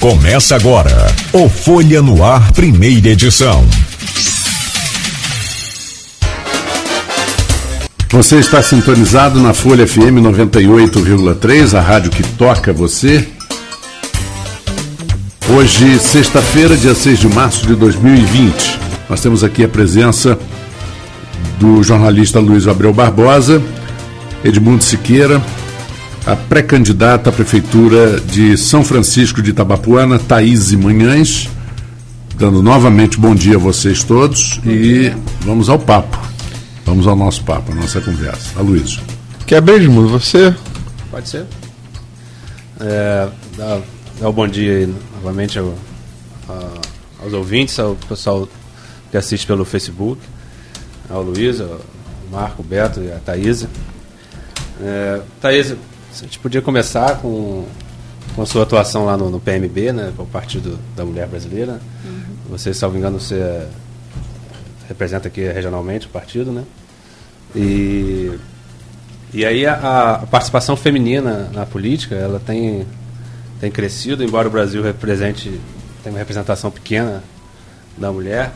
Começa agora o Folha no Ar, primeira edição. Você está sintonizado na Folha FM 98,3, a rádio que toca você. Hoje, sexta-feira, dia 6 de março de 2020. Nós temos aqui a presença do jornalista Luiz Abreu Barbosa, Edmundo Siqueira, a pré-candidata à Prefeitura de São Francisco de Itabapuana, Thaís Manhães, dando novamente bom dia a vocês todos bom e dia. vamos ao papo. Vamos ao nosso papo, a nossa conversa. A Luiz. Quer Edmundo? Você? Pode ser. É, dá, dá um bom dia aí, novamente ao, a, aos ouvintes, ao pessoal que assiste pelo Facebook, ao Luiz, ao Marco, o Beto e a Thaís. É, Thaís, a gente podia começar com, com a sua atuação lá no, no PMB, né, o Partido da Mulher Brasileira. Uhum. Você, salvo engano, você representa aqui regionalmente o partido, né? E, e aí a, a participação feminina na política, ela tem, tem crescido, embora o Brasil represente, tem uma representação pequena da mulher.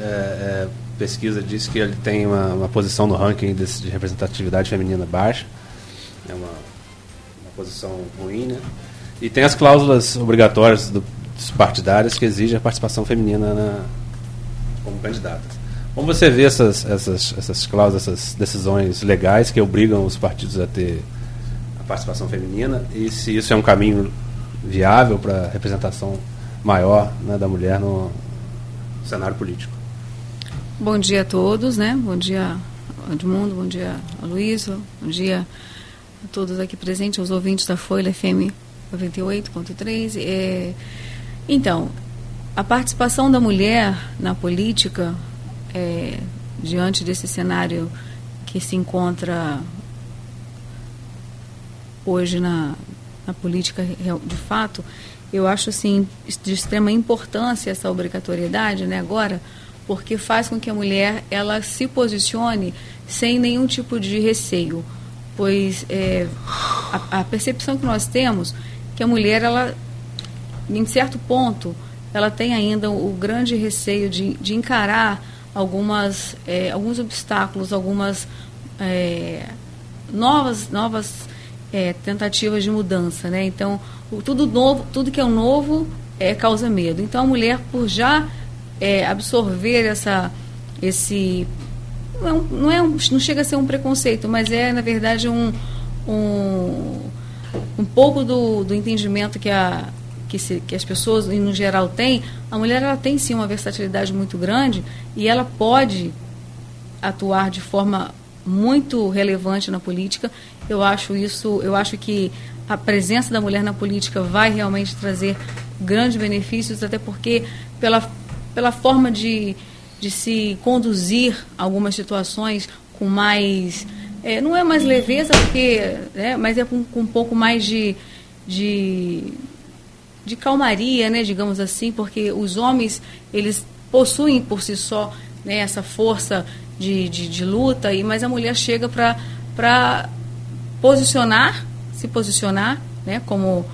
É, é, pesquisa diz que ele tem uma, uma posição no ranking de, de representatividade feminina baixa é uma, uma posição ruim, né? E tem as cláusulas obrigatórias do, dos partidários que exigem a participação feminina na, como candidatas. Como você vê essas, essas, essas cláusulas, essas decisões legais que obrigam os partidos a ter a participação feminina e se isso é um caminho viável para a representação maior né, da mulher no cenário político? Bom dia a todos, né? Bom dia, Edmundo, bom dia, Luísa, bom dia a todos aqui presentes, aos ouvintes da Folha FM 98.3. É, então, a participação da mulher na política, é, diante desse cenário que se encontra hoje na, na política de fato, eu acho assim de extrema importância essa obrigatoriedade, né, agora, porque faz com que a mulher ela se posicione sem nenhum tipo de receio pois é, a, a, percepção que nós temos que a mulher ela em certo ponto ela tem ainda o grande receio de, de encarar algumas é, alguns obstáculos algumas é, novas novas é, tentativas de mudança né? Então o, tudo novo tudo que é novo é, causa medo. Então a mulher por já é, absorver essa esse não, é não, é um, não chega a ser um preconceito, mas é, na verdade, um, um, um pouco do, do entendimento que, a, que, se, que as pessoas, no geral, têm. A mulher ela tem, sim, uma versatilidade muito grande e ela pode atuar de forma muito relevante na política. Eu acho isso, eu acho que a presença da mulher na política vai realmente trazer grandes benefícios, até porque pela, pela forma de, de se conduzir algumas situações com mais. É, não é mais leveza, porque, né, mas é com, com um pouco mais de, de, de calmaria, né, digamos assim, porque os homens eles possuem por si só né, essa força de, de, de luta, e, mas a mulher chega para posicionar, se posicionar né, como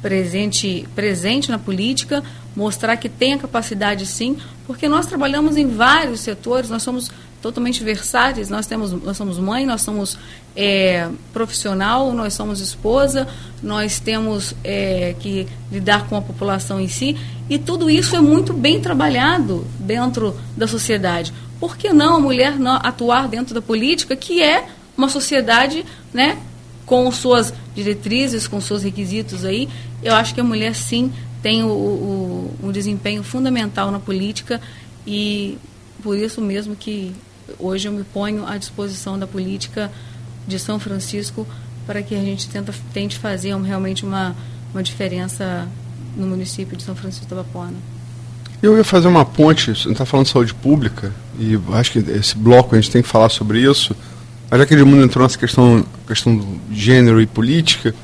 presente, presente na política, mostrar que tem a capacidade sim, porque nós trabalhamos em vários setores, nós somos totalmente versáteis, nós temos, nós somos mãe, nós somos é, profissional, nós somos esposa, nós temos é, que lidar com a população em si, e tudo isso é muito bem trabalhado dentro da sociedade. Por que não a mulher não atuar dentro da política, que é uma sociedade, né, com suas diretrizes, com seus requisitos aí? Eu acho que a mulher sim tem o, o, um desempenho fundamental na política e por isso mesmo que hoje eu me ponho à disposição da política de São Francisco para que a gente tenta, tente fazer realmente uma, uma diferença no município de São Francisco da Bapuana. Eu ia fazer uma ponte, você está falando de saúde pública, e acho que esse bloco a gente tem que falar sobre isso, mas já que o mundo entrou nessa questão, questão do gênero e política,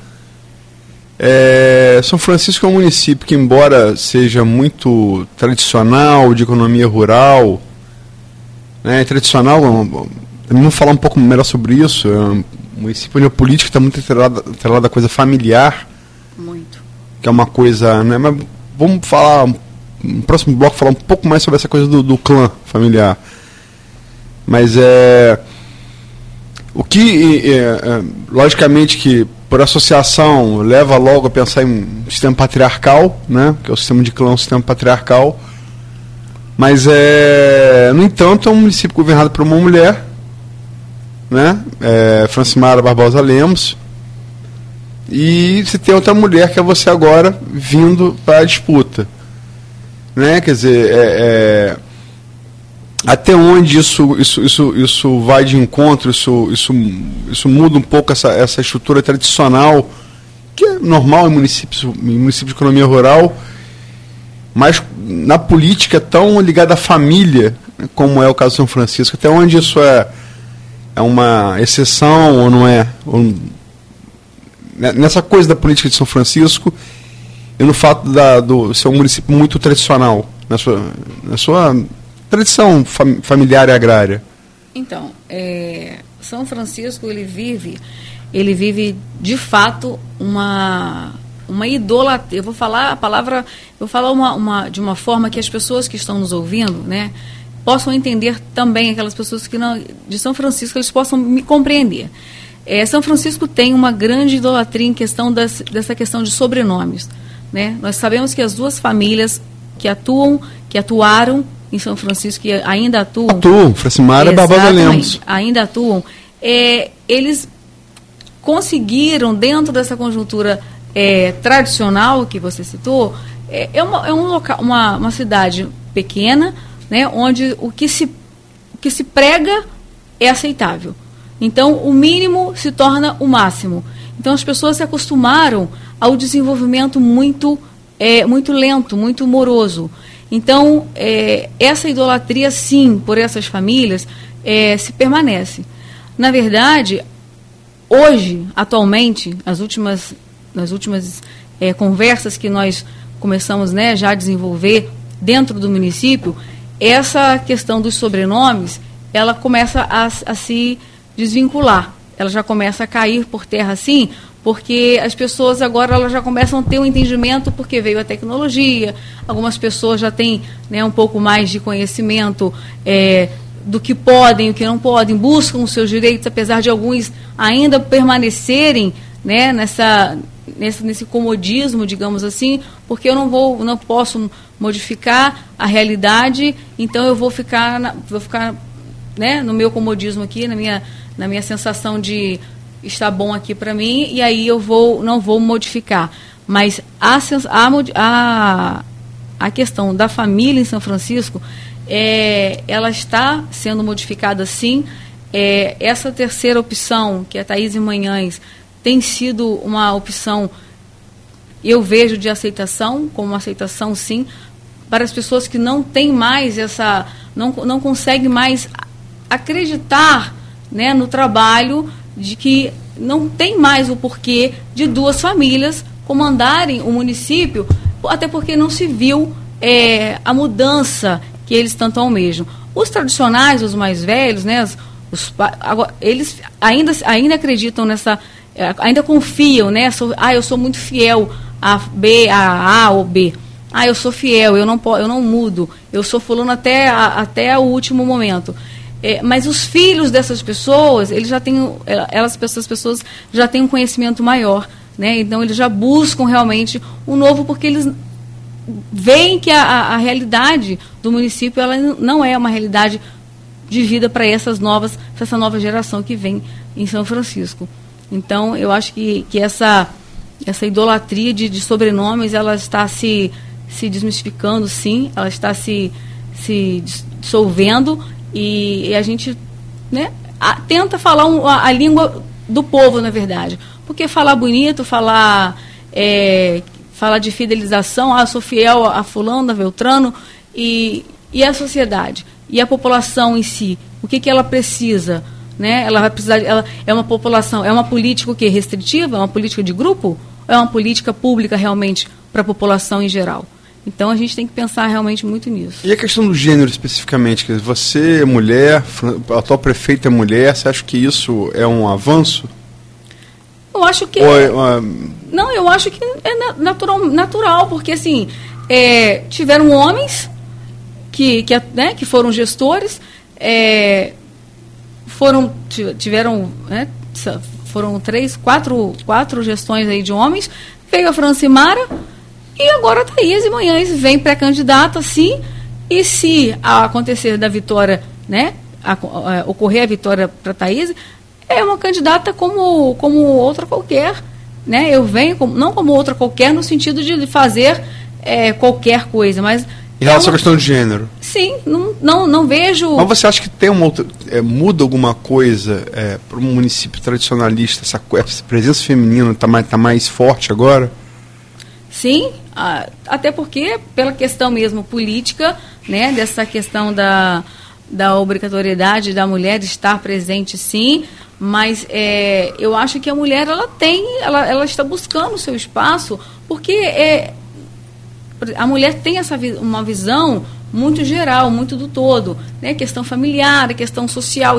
é, São Francisco é um município que, embora seja muito tradicional, de economia rural, né, tradicional, vamos falar um pouco melhor sobre isso. É um município onde a política está muito atrelada, atrelada à coisa familiar. Muito. que é uma coisa, né? Mas vamos falar no próximo bloco falar um pouco mais sobre essa coisa do, do clã familiar. Mas é o que, é, é, logicamente, que por associação leva logo a pensar em um sistema patriarcal, né? Que é o sistema de clã, um sistema patriarcal. Mas é, no entanto, é um município governado por uma mulher, né? É, Francimara Barbosa Lemos. E você tem outra mulher que é você agora vindo para a disputa. Né? Quer dizer, é, é, até onde isso, isso, isso, isso vai de encontro, isso, isso, isso muda um pouco essa, essa estrutura tradicional, que é normal em municípios, em municípios de economia rural, mas na política tão ligada à família, como é o caso de São Francisco, até onde isso é, é uma exceção ou não é? Ou, nessa coisa da política de São Francisco e no fato da, do ser um município muito tradicional, na sua, na sua tradição fam, familiar e agrária. Então, é, São Francisco ele vive, ele vive de fato uma uma idolatria. Eu vou falar a palavra, vou falar uma, uma, de uma forma que as pessoas que estão nos ouvindo, né, possam entender também aquelas pessoas que não de São Francisco eles possam me compreender. É, São Francisco tem uma grande idolatria em questão das, dessa questão de sobrenomes. Né? Nós sabemos que as duas famílias que atuam, que atuaram em São Francisco, que ainda atuam. Atuam, Fracimara e Barbosa Lemos. Ainda atuam. É, eles conseguiram, dentro dessa conjuntura é, tradicional que você citou, é, é, uma, é um local, uma, uma cidade pequena, né, onde o que, se, o que se prega é aceitável. Então, o mínimo se torna o máximo. Então, as pessoas se acostumaram ao desenvolvimento muito, é, muito lento, muito moroso. Então, é, essa idolatria, sim, por essas famílias, é, se permanece. Na verdade, hoje, atualmente, as últimas, nas últimas é, conversas que nós começamos né, já a desenvolver dentro do município, essa questão dos sobrenomes, ela começa a, a se desvincular. Ela já começa a cair por terra assim, porque as pessoas agora elas já começam a ter um entendimento porque veio a tecnologia, algumas pessoas já têm né, um pouco mais de conhecimento é, do que podem, o que não podem, buscam os seus direitos, apesar de alguns ainda permanecerem né, nessa, nesse, nesse comodismo, digamos assim, porque eu não vou, não posso modificar a realidade, então eu vou ficar, na, vou ficar né, no meu comodismo aqui, na minha, na minha sensação de está bom aqui para mim e aí eu vou não vou modificar. Mas a, a, a questão da família em São Francisco, é, ela está sendo modificada sim. É, essa terceira opção, que é a Thaís Manhães, tem sido uma opção, eu vejo de aceitação, como aceitação sim, para as pessoas que não têm mais essa, não, não conseguem mais acreditar né, no trabalho de que não tem mais o porquê de duas famílias comandarem o município, até porque não se viu é, a mudança que eles tanto almejam. Os tradicionais, os mais velhos, né, os, os agora, eles ainda, ainda acreditam nessa, é, ainda confiam, né? Sou, ah, eu sou muito fiel a B, a A ou B. Ah, eu sou fiel, eu não, eu não mudo, eu sou fulano até, a, até o último momento. É, mas os filhos dessas pessoas, eles já têm, elas, essas pessoas já têm um conhecimento maior, né? Então eles já buscam realmente o novo porque eles veem que a, a, realidade do município ela não é uma realidade de vida para essas novas, essa nova geração que vem em São Francisco. Então eu acho que, que essa essa idolatria de, de sobrenomes ela está se se desmistificando, sim, ela está se se dissolvendo e, e a gente né, a, tenta falar um, a, a, língua do povo, na verdade. Porque falar bonito, falar, é, falar de fidelização, ah, sou fiel a, fulano, a Beltrano, e, e a sociedade, e a população em si, o que, que ela precisa? Né? Ela vai precisar, ela é uma população, é uma política o quê? restritiva, é uma política de grupo? Ou é uma política pública realmente para a população em geral? Então a gente tem que pensar realmente muito nisso. E a questão do gênero especificamente? Você é mulher, a atual prefeita é mulher, você acha que isso é um avanço? Eu acho que. É, uma... Não, eu acho que é natural, natural porque assim, é, tiveram homens que, que, né, que foram gestores, é, foram, tiveram, né, foram três, quatro, quatro gestões aí de homens, veio a Francimara e agora a Thaís e Manhães vem pré-candidata, sim, e se acontecer da vitória, né, a, a, ocorrer a vitória para a Thaís, é uma candidata como, como outra qualquer, né, eu venho, como, não como outra qualquer no sentido de fazer é, qualquer coisa, mas em relação é à questão de gênero. Sim, não, não, não vejo. Mas você acha que tem uma outra. É, muda alguma coisa é, para um município tradicionalista? Essa, essa presença feminina está mais, tá mais forte agora? Sim, até porque, pela questão mesmo política, né, dessa questão da, da obrigatoriedade da mulher estar presente, sim, mas é, eu acho que a mulher ela tem, ela, ela está buscando o seu espaço, porque é, a mulher tem essa uma visão muito geral, muito do todo, né? Questão familiar, questão social,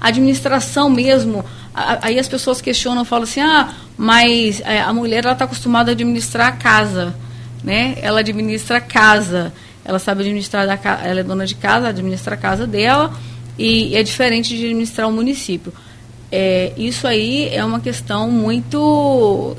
administração mesmo. Aí as pessoas questionam, falam assim, ah, mas é, a mulher ela está acostumada a administrar a casa, né? Ela administra a casa, ela sabe administrar, a, ela é dona de casa, administra a casa dela e é diferente de administrar o município. É, isso aí é uma questão muito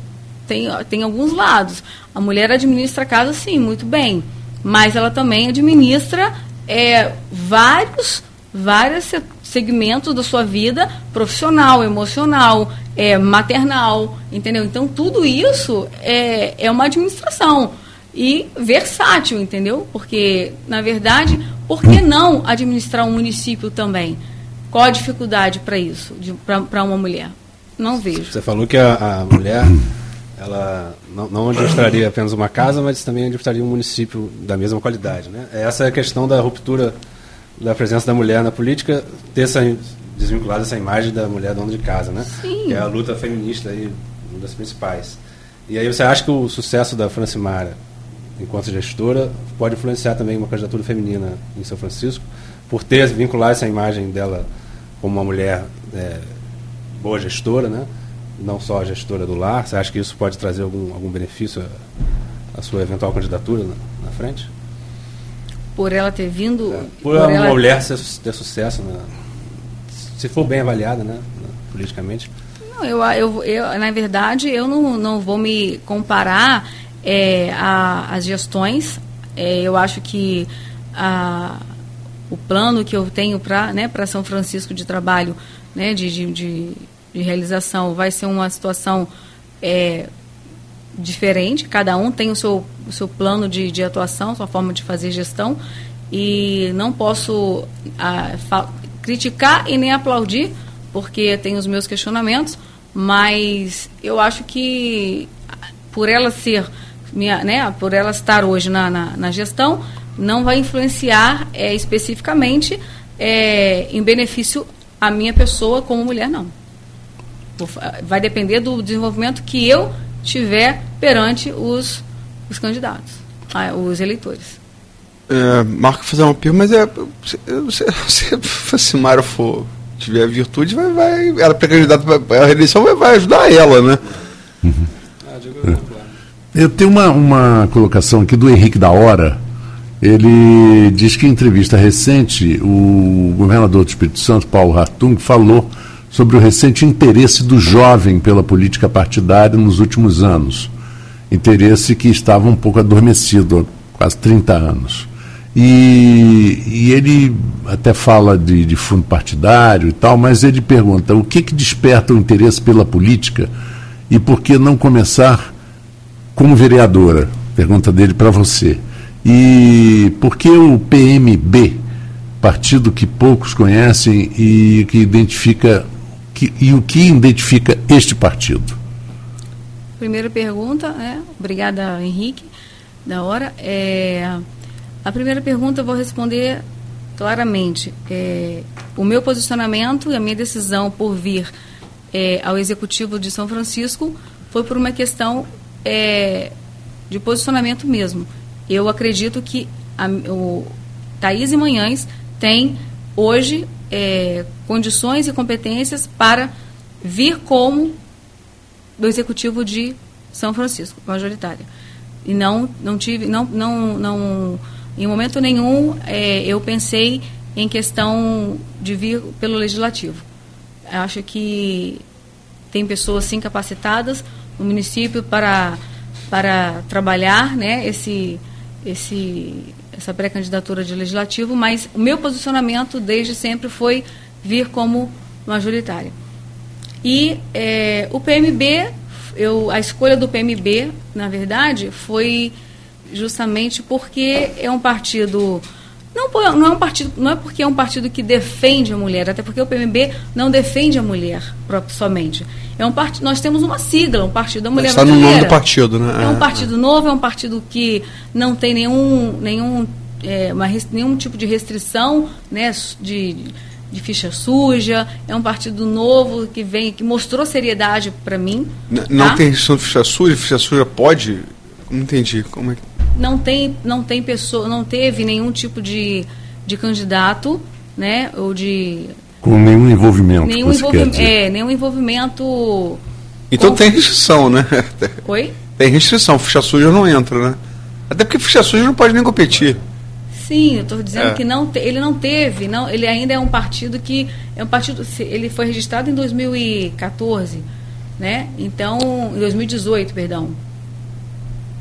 tem, tem alguns lados. A mulher administra a casa, sim, muito bem, mas ela também administra é, vários, vários segmentos da sua vida profissional, emocional, é, maternal, entendeu? Então, tudo isso é, é uma administração e versátil, entendeu? Porque, na verdade, por que não administrar um município também? Qual a dificuldade para isso, para uma mulher? Não vejo. Você falou que a, a mulher ela não, não administraria apenas uma casa, mas também administraria um município da mesma qualidade. Né? Essa é a questão da ruptura da presença da mulher na política, ter essa, desvinculada essa imagem da mulher dona de casa, né? Sim. que é a luta feminista aí, uma das principais. E aí você acha que o sucesso da Francimara, enquanto gestora, pode influenciar também uma candidatura feminina em São Francisco, por ter vincular essa imagem dela como uma mulher é, boa gestora, né? não só a gestora do lar? Você acha que isso pode trazer algum, algum benefício à, à sua eventual candidatura na, na, frente? Por ela ter vindo. É, por, por, uma ela... mulher ter, ter sucesso, na, se for bem avaliada né, politicamente? Não, eu, eu, eu, na verdade, eu não, não vou me comparar é, às gestões. É, eu acho que a, o plano que eu tenho para né, São Francisco de trabalho, né, de, de, de de realização vai ser uma situação é, diferente, cada um tem o seu, o seu plano de, de atuação, sua forma de fazer gestão, e não posso a, criticar e nem aplaudir, porque tem os meus questionamentos, mas eu acho que por ela ser, minha, né, por ela estar hoje na, na, na gestão, não vai influenciar é, especificamente é, em benefício a minha pessoa como mulher, não vai depender do desenvolvimento que eu tiver perante os, os candidatos, os eleitores. É, Marco fazer uma pergunta, mas é se, se, se, se Mário for tiver virtude, vai, vai ela para candidato a reeleição vai, vai ajudar ela, né? Uhum. Ah, eu tenho uma, uma colocação aqui do Henrique da Hora. Ele diz que em entrevista recente o governador do Espírito Santo, Paulo Hartung, falou sobre o recente interesse do jovem pela política partidária nos últimos anos. Interesse que estava um pouco adormecido há quase 30 anos. E, e ele até fala de, de, fundo partidário e tal, mas ele pergunta o que, que desperta o interesse pela política e por que não começar como vereadora? Pergunta dele para você. E por que o PMB, partido que poucos conhecem e que identifica que, e o que identifica este partido? Primeira pergunta, né? Obrigada, Henrique, da hora. É, a primeira pergunta eu vou responder claramente. É, o meu posicionamento e a minha decisão por vir é, ao Executivo de São Francisco foi por uma questão é, de posicionamento mesmo. Eu acredito que a, o Thaís e Manhães tem hoje é, condições e competências para vir como do Executivo de São Francisco, majoritária. E não, não tive, não, não, não, em momento nenhum é, eu pensei em questão de vir pelo legislativo. Acho que tem pessoas sim capacitadas no município para, para trabalhar né, esse, esse, essa pré-candidatura de legislativo, mas o meu posicionamento desde sempre foi vir como majoritária. E é, o PMB, eu, a escolha do PMB, na verdade, foi justamente porque é um partido não, não, é um partido, não é porque é um partido que defende a mulher, até porque o PMB não defende a mulher somente. É um part... Nós temos uma sigla, um partido da mulher Está no nome do partido, né? É um partido novo, é um partido que não tem nenhum, nenhum, é, uma, nenhum tipo de restrição né, de, de ficha suja. É um partido novo que vem, que mostrou seriedade para mim. N não tá? tem restrição de ficha suja? Ficha suja pode? Não entendi. Como é que não tem, não tem pessoa, não teve nenhum tipo de, de candidato, né? Ou de. Com nenhum envolvimento. Nenhum, envolvimento é, nenhum envolvimento. Então com... tem restrição, né? Oi? Tem restrição, ficha suja não entra, né? Até porque ficha suja não pode nem competir. Sim, eu estou dizendo é. que não te, ele não teve, não, ele ainda é um partido que é um partido, ele foi registrado em 2014, né? Então, em 2018, perdão.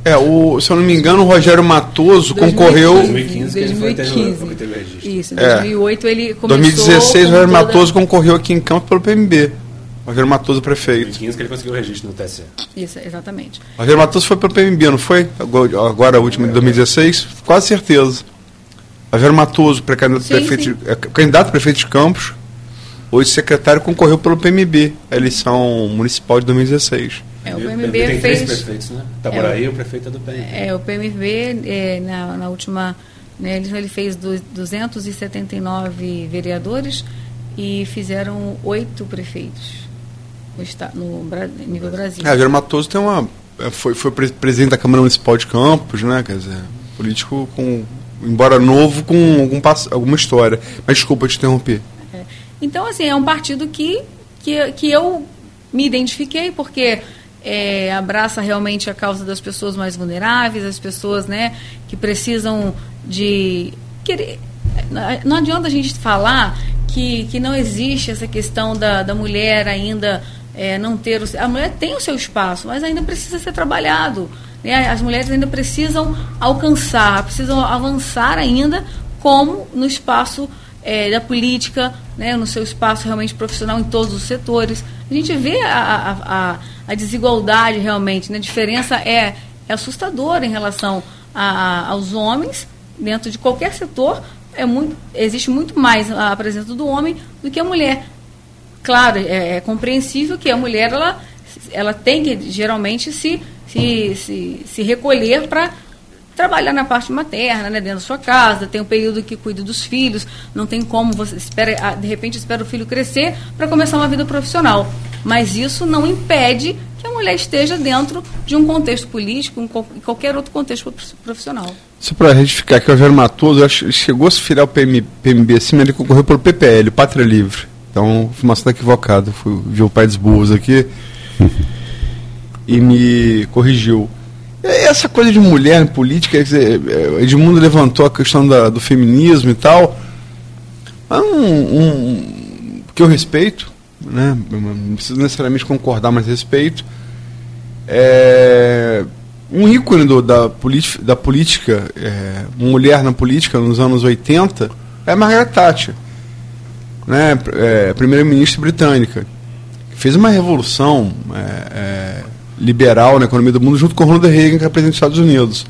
É, o, se eu não me engano, o Rogério Matoso 2015, concorreu. 2015, 2015. Teve, teve Isso, em 2008 é. ele começou. 2016, o Rogério Matoso concorreu aqui em campo pelo PMB. Rogério Matoso, prefeito. 2015 que ele conseguiu o registro no TSE. Isso, exatamente. Rogério Matoso foi pelo PMB, não foi? Agora, agora a última de 2016? Quase certeza. Rogério Matoso, pré-candidato prefeito, é, candidato prefeito de Campos, hoje secretário, concorreu pelo PMB, a eleição municipal de 2016. É, o PMB tem fez. Três prefeitos, né? Itaboraí, é, o prefeito é do PMB. É, o PMB, é, na, na última. Né, ele, ele fez do, 279 vereadores e fizeram oito prefeitos no, estado, no nível Brasil. É, Jair Matoso tem uma. É, foi, foi presidente da Câmara Municipal de Campos, né? Quer dizer, político com. Embora novo, com algum, alguma história. Mas desculpa te interromper. É. Então, assim, é um partido que, que, que eu me identifiquei, porque é, abraça realmente a causa das pessoas mais vulneráveis, as pessoas né, que precisam de. Querer, não adianta a gente falar que, que não existe essa questão da, da mulher ainda é, não ter. O, a mulher tem o seu espaço, mas ainda precisa ser trabalhado. Né? As mulheres ainda precisam alcançar, precisam avançar ainda, como no espaço é, da política, né, no seu espaço realmente profissional em todos os setores. A gente vê a, a, a, desigualdade realmente, né? a diferença é, é assustadora em relação a, aos homens dentro de qualquer setor. É muito, existe muito mais a presença do homem do que a mulher. Claro, é, é compreensível que a mulher ela, ela tem que geralmente se, se, se, se recolher para trabalhar na parte materna, né, dentro da sua casa, tem um período que cuida dos filhos, não tem como você espera, ah, de repente espera o filho crescer para começar uma vida profissional. Mas isso não impede que a mulher esteja dentro de um contexto político, em qualquer outro contexto profissional. Só para retificar que o Rogério Matoso chegou a se virar o PM, PMB assim, mas ele concorreu pelo PPL, Pátria Livre. Então, informação equivocada. Fui ver o pai dos burros aqui e me corrigiu. Essa coisa de mulher em política, dizer, Edmundo levantou a questão da, do feminismo e tal. É um, um, que eu respeito, né? não preciso necessariamente concordar, mas respeito. É, um ícone do, da, da política, é, mulher na política nos anos 80, é Margaret Thatcher, né? É, primeira-ministra britânica. Fez uma revolução. É, é liberal na economia do mundo, junto com Ronald Reagan, que era presidente dos Estados Unidos.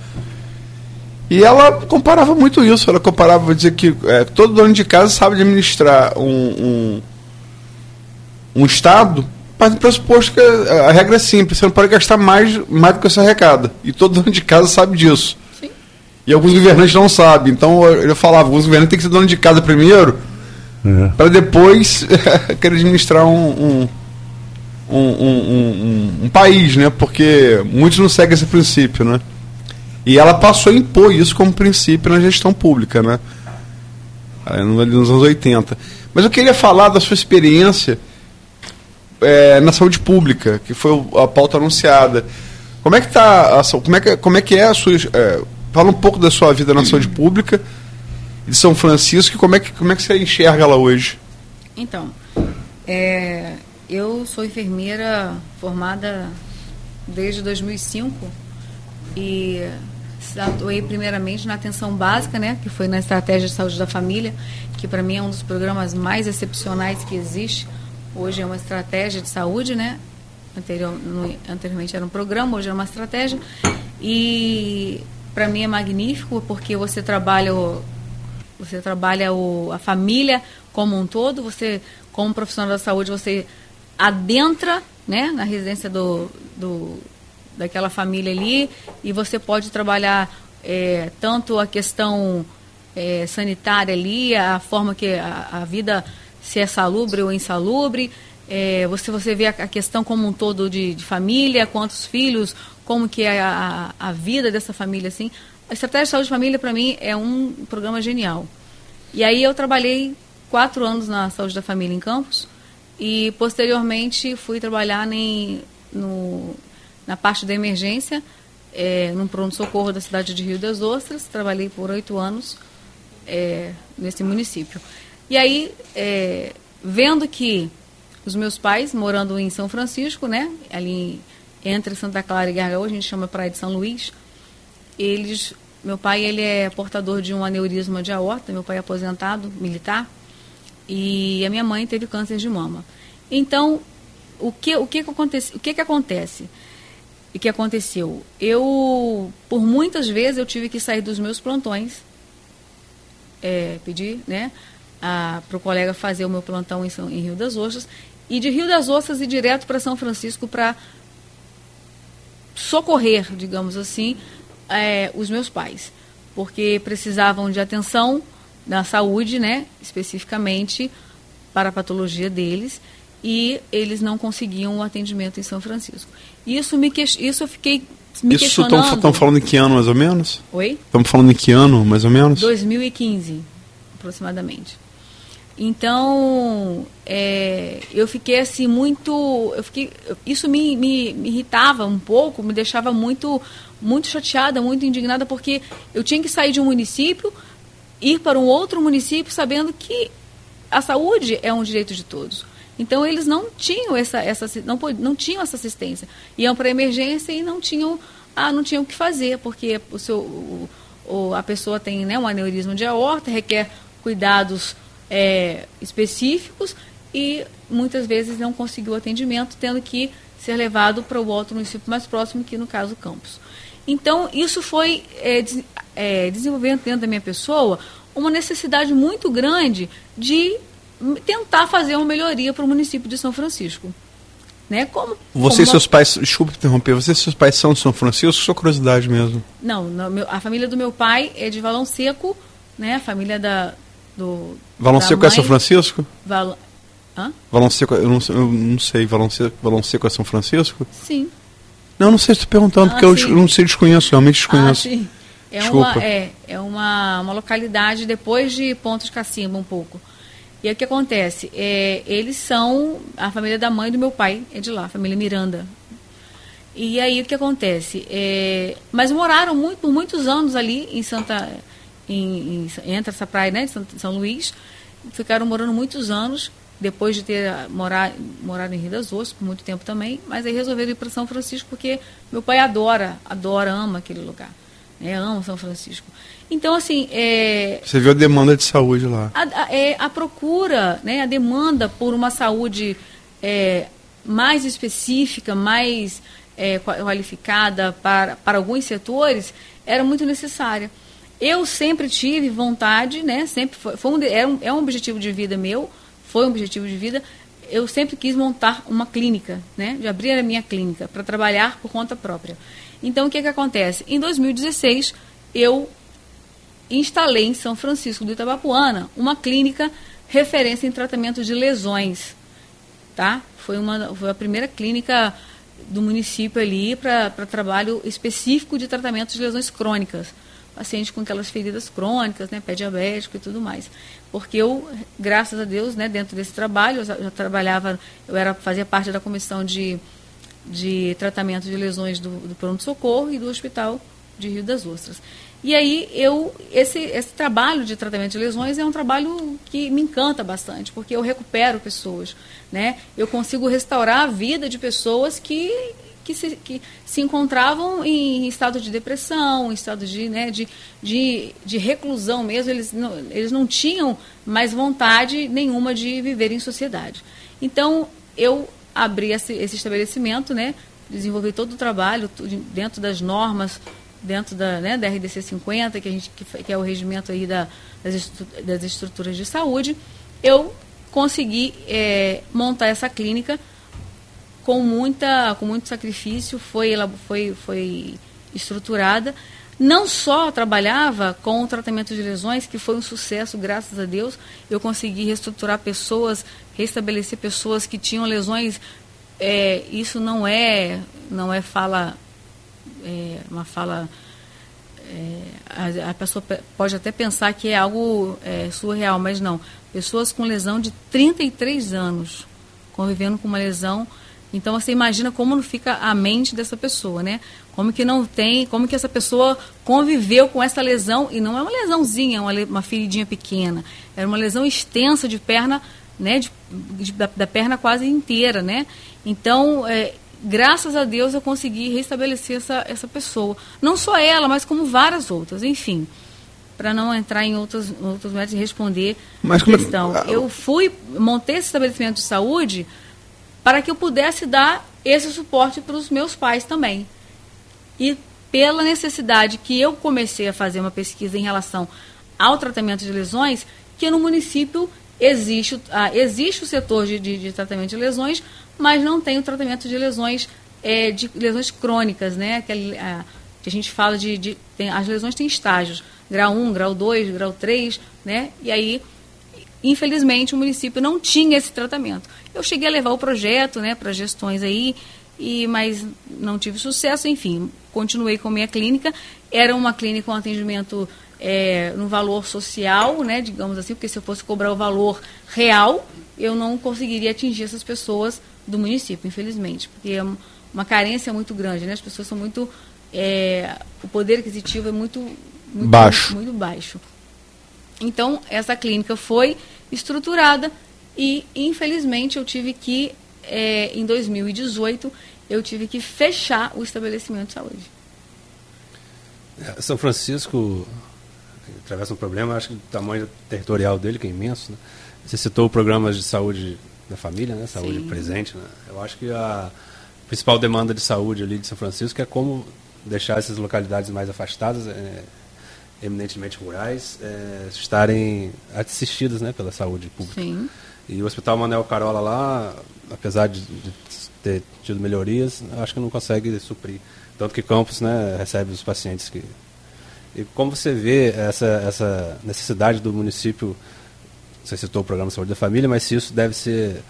E ela comparava muito isso. Ela comparava, dizer que é, todo dono de casa sabe administrar um, um, um Estado, mas no pressuposto que a, a, regra é simples: você não pode gastar mais, mais do que você arrecada. E todo dono de casa sabe disso. Sim. E alguns governantes não sabem. Então eu falava: alguns governantes têm que ser dono de casa primeiro, é. para depois querer administrar um, um um, um, um, um, país, né? Porque muitos não seguem esse princípio, né? E ela passou a impor isso como princípio na gestão pública, né? Nos anos 80. Mas eu queria falar da sua experiência é, na saúde pública, que foi a pauta anunciada. Como é que tá a, como é que, como é que é a sua é, fala um pouco da sua vida na saúde pública de São Francisco e como é que como é que você enxerga ela hoje? Então, é, eu sou enfermeira formada desde 2005 e atuei primeiramente na atenção básica, né, que foi na estratégia de saúde da família, que para mim é um dos programas mais excepcionais que existe. Hoje é uma estratégia de saúde, né? Anterior, no, anteriormente era um programa, hoje é uma estratégia. E para mim é magnífico porque você trabalha o, você trabalha o, a família como um todo, você como profissional da saúde você adentra, né, na residência do, do daquela família ali e você pode trabalhar é, tanto a questão é, sanitária ali, a forma que a, a, vida se é salubre ou insalubre, é, você, você vê a, a, questão como um todo de, de, família, quantos filhos, como que é a, a, vida dessa família, assim. A Estratégia de Saúde de Família, para mim, é um programa genial. E aí eu trabalhei quatro anos na Saúde da Família em Campos e, posteriormente, fui trabalhar nem, no, na parte da emergência, é, num pronto-socorro da cidade de Rio das Ostras. Trabalhei por oito anos é, nesse município. E aí, é, vendo que os meus pais, morando em São Francisco, né, ali entre Santa Clara e Gargaú, a gente chama Praia de São Luís, eles, meu pai ele é portador de um aneurisma de aorta, meu pai é aposentado, militar, e a minha mãe teve câncer de mama. Então, o que, o que, que, acontece, o que, que acontece? E que aconteceu? Eu, por muitas vezes, eu tive que sair dos meus plantões é, pedir né, para o colega fazer o meu plantão em, São, em Rio das Ostras, e de Rio das Ostras ir direto para São Francisco para socorrer, digamos assim, é, os meus pais, porque precisavam de atenção na saúde, né, especificamente para a patologia deles, e eles não conseguiam o atendimento em São Francisco. Isso me isso eu fiquei me Isso estamos falando em que ano, mais ou menos? Oi? Estamos falando em que ano, mais ou menos? 2015, aproximadamente. Então, é, eu fiquei assim muito, eu fiquei, isso me, me, me, irritava um pouco, me deixava muito, muito chateada, muito indignada, porque eu tinha que sair de um município, ir para um outro município, sabendo que a saúde é um direito de todos. Então eles não tinham essa, essa não, não tinham essa assistência. Iam para emergência e não tinham, ah, não tinham o que fazer, porque o seu, o, o, a pessoa tem né, um aneurisma de aorta, requer cuidados é, específicos e muitas vezes não conseguiu atendimento, tendo que ser levado para o outro município mais próximo, que no caso Campos. Então, isso foi é, é, desenvolvendo dentro da minha pessoa uma necessidade muito grande de tentar fazer uma melhoria para o município de São Francisco. Né? Como, você como e seus pais, desculpa interromper, você e seus pais são de São Francisco? Só curiosidade mesmo. Não, a família do meu pai é de Valão Seco, né? A família da do Valão da Seco mãe, é São Francisco? Val, Hã? Valão Seco, eu não, eu não sei, Valão Seco, Valão Seco é São Francisco? Sim. Não, não sei, estou perguntando, ah, porque sim. eu não sei, desconheço, realmente desconheço. Ah, sim. É, Desculpa. uma, é, é uma, uma localidade depois de Pontos Cacimba, um pouco. E o que acontece? É, eles são. A família da mãe do meu pai é de lá, a família Miranda. E aí o que acontece? É, mas moraram muito, por muitos anos ali em Santa. Em, em, entre essa praia né, de São Luís. Ficaram morando muitos anos, depois de ter morar, morado em Rio das Ostras por muito tempo também. Mas aí resolveram ir para São Francisco porque meu pai adora, adora, ama aquele lugar. Né, ama São Francisco. Então, assim. É, Você viu a demanda de saúde lá. A, a, é, a procura, né, a demanda por uma saúde é, mais específica, mais é, qualificada para, para alguns setores, era muito necessária. Eu sempre tive vontade, né, sempre foi, foi um, é, um, é um objetivo de vida meu, foi um objetivo de vida, eu sempre quis montar uma clínica, né, de abrir a minha clínica para trabalhar por conta própria. Então, o que, que acontece? Em 2016, eu instalei em São Francisco do Itabapuana uma clínica referência em tratamento de lesões. Tá? Foi, uma, foi a primeira clínica do município ali para trabalho específico de tratamento de lesões crônicas. Paciente com aquelas feridas crônicas, né, pé diabético e tudo mais. Porque eu, graças a Deus, né, dentro desse trabalho, eu já trabalhava, eu era fazia parte da comissão de de tratamento de lesões do, do pronto-socorro e do hospital de Rio das Ostras. E aí eu esse, esse trabalho de tratamento de lesões é um trabalho que me encanta bastante, porque eu recupero pessoas, né? Eu consigo restaurar a vida de pessoas que que se, que se encontravam em estado de depressão, em estado de, né, de, de, de reclusão mesmo, eles não, eles não tinham mais vontade nenhuma de viver em sociedade. Então, eu abri esse, esse estabelecimento, né, desenvolvi todo o trabalho dentro das normas, dentro da, né, da RDC 50, que, a gente, que, que é o regimento aí da, das, das estruturas de saúde, eu consegui é, montar essa clínica com muita com muito sacrifício foi ela foi foi estruturada. Não só trabalhava com o tratamento de lesões que foi um sucesso graças a Deus eu consegui reestruturar pessoas restabelecer pessoas que tinham lesões. É, isso não é não é fala é, uma fala é, a, a, pessoa pode até pensar que é algo é, surreal mas não. Pessoas com lesão de 33 anos convivendo com uma lesão então você imagina como não fica a mente dessa pessoa, né? Como que não tem, como que essa pessoa conviveu com essa lesão e não é uma lesãozinha, uma, uma feridinha pequena, era uma lesão extensa de perna, né? De, de, da, da, perna quase inteira, né? Então, é, graças a Deus eu consegui restabelecer essa, essa pessoa, não só ela, mas como várias outras, enfim para não entrar em outros, outros métodos e responder Mas a questão. É... Eu fui, montei esse estabelecimento de saúde para que eu pudesse dar esse suporte para os meus pais também. E pela necessidade que eu comecei a fazer uma pesquisa em relação ao tratamento de lesões, que no município existe, ah, existe o setor de, de, de, tratamento de lesões, mas não tem o tratamento de lesões é, de lesões crônicas, né? Que, a, que a gente fala de. de tem, as lesões têm estágios, grau 1, grau 2, grau 3, né? E aí Infelizmente, o município não tinha esse tratamento. Eu cheguei a levar o projeto né, para gestões aí, e, mas não tive sucesso, enfim, continuei com a minha clínica. Era uma clínica com atendimento é, no valor social, né, digamos assim, porque se eu fosse cobrar o valor real, eu não conseguiria atingir essas pessoas do município, infelizmente, porque é uma carência muito grande, né? As pessoas são muito. É, o poder aquisitivo é muito, muito baixo. Muito, muito baixo. Então, essa clínica foi estruturada e, infelizmente, eu tive que, é, em 2018, eu tive que fechar o estabelecimento de saúde. É, São Francisco atravessa um problema, acho que o tamanho territorial dele, que é imenso. Né? Você citou programas de saúde da família, né? saúde Sim. presente. Né? Eu acho que a principal demanda de saúde ali de São Francisco é como deixar essas localidades mais afastadas, é, eminentemente rurais é, estarem assistidas né, pela saúde pública. Sim. E o Hospital Manuel Carola lá, apesar de, ter tido melhorias, acho que não consegue suprir. Tanto que Campos né, recebe os pacientes que. E como você vê essa, essa necessidade do município, você citou o programa de saúde da família, mas se isso deve ser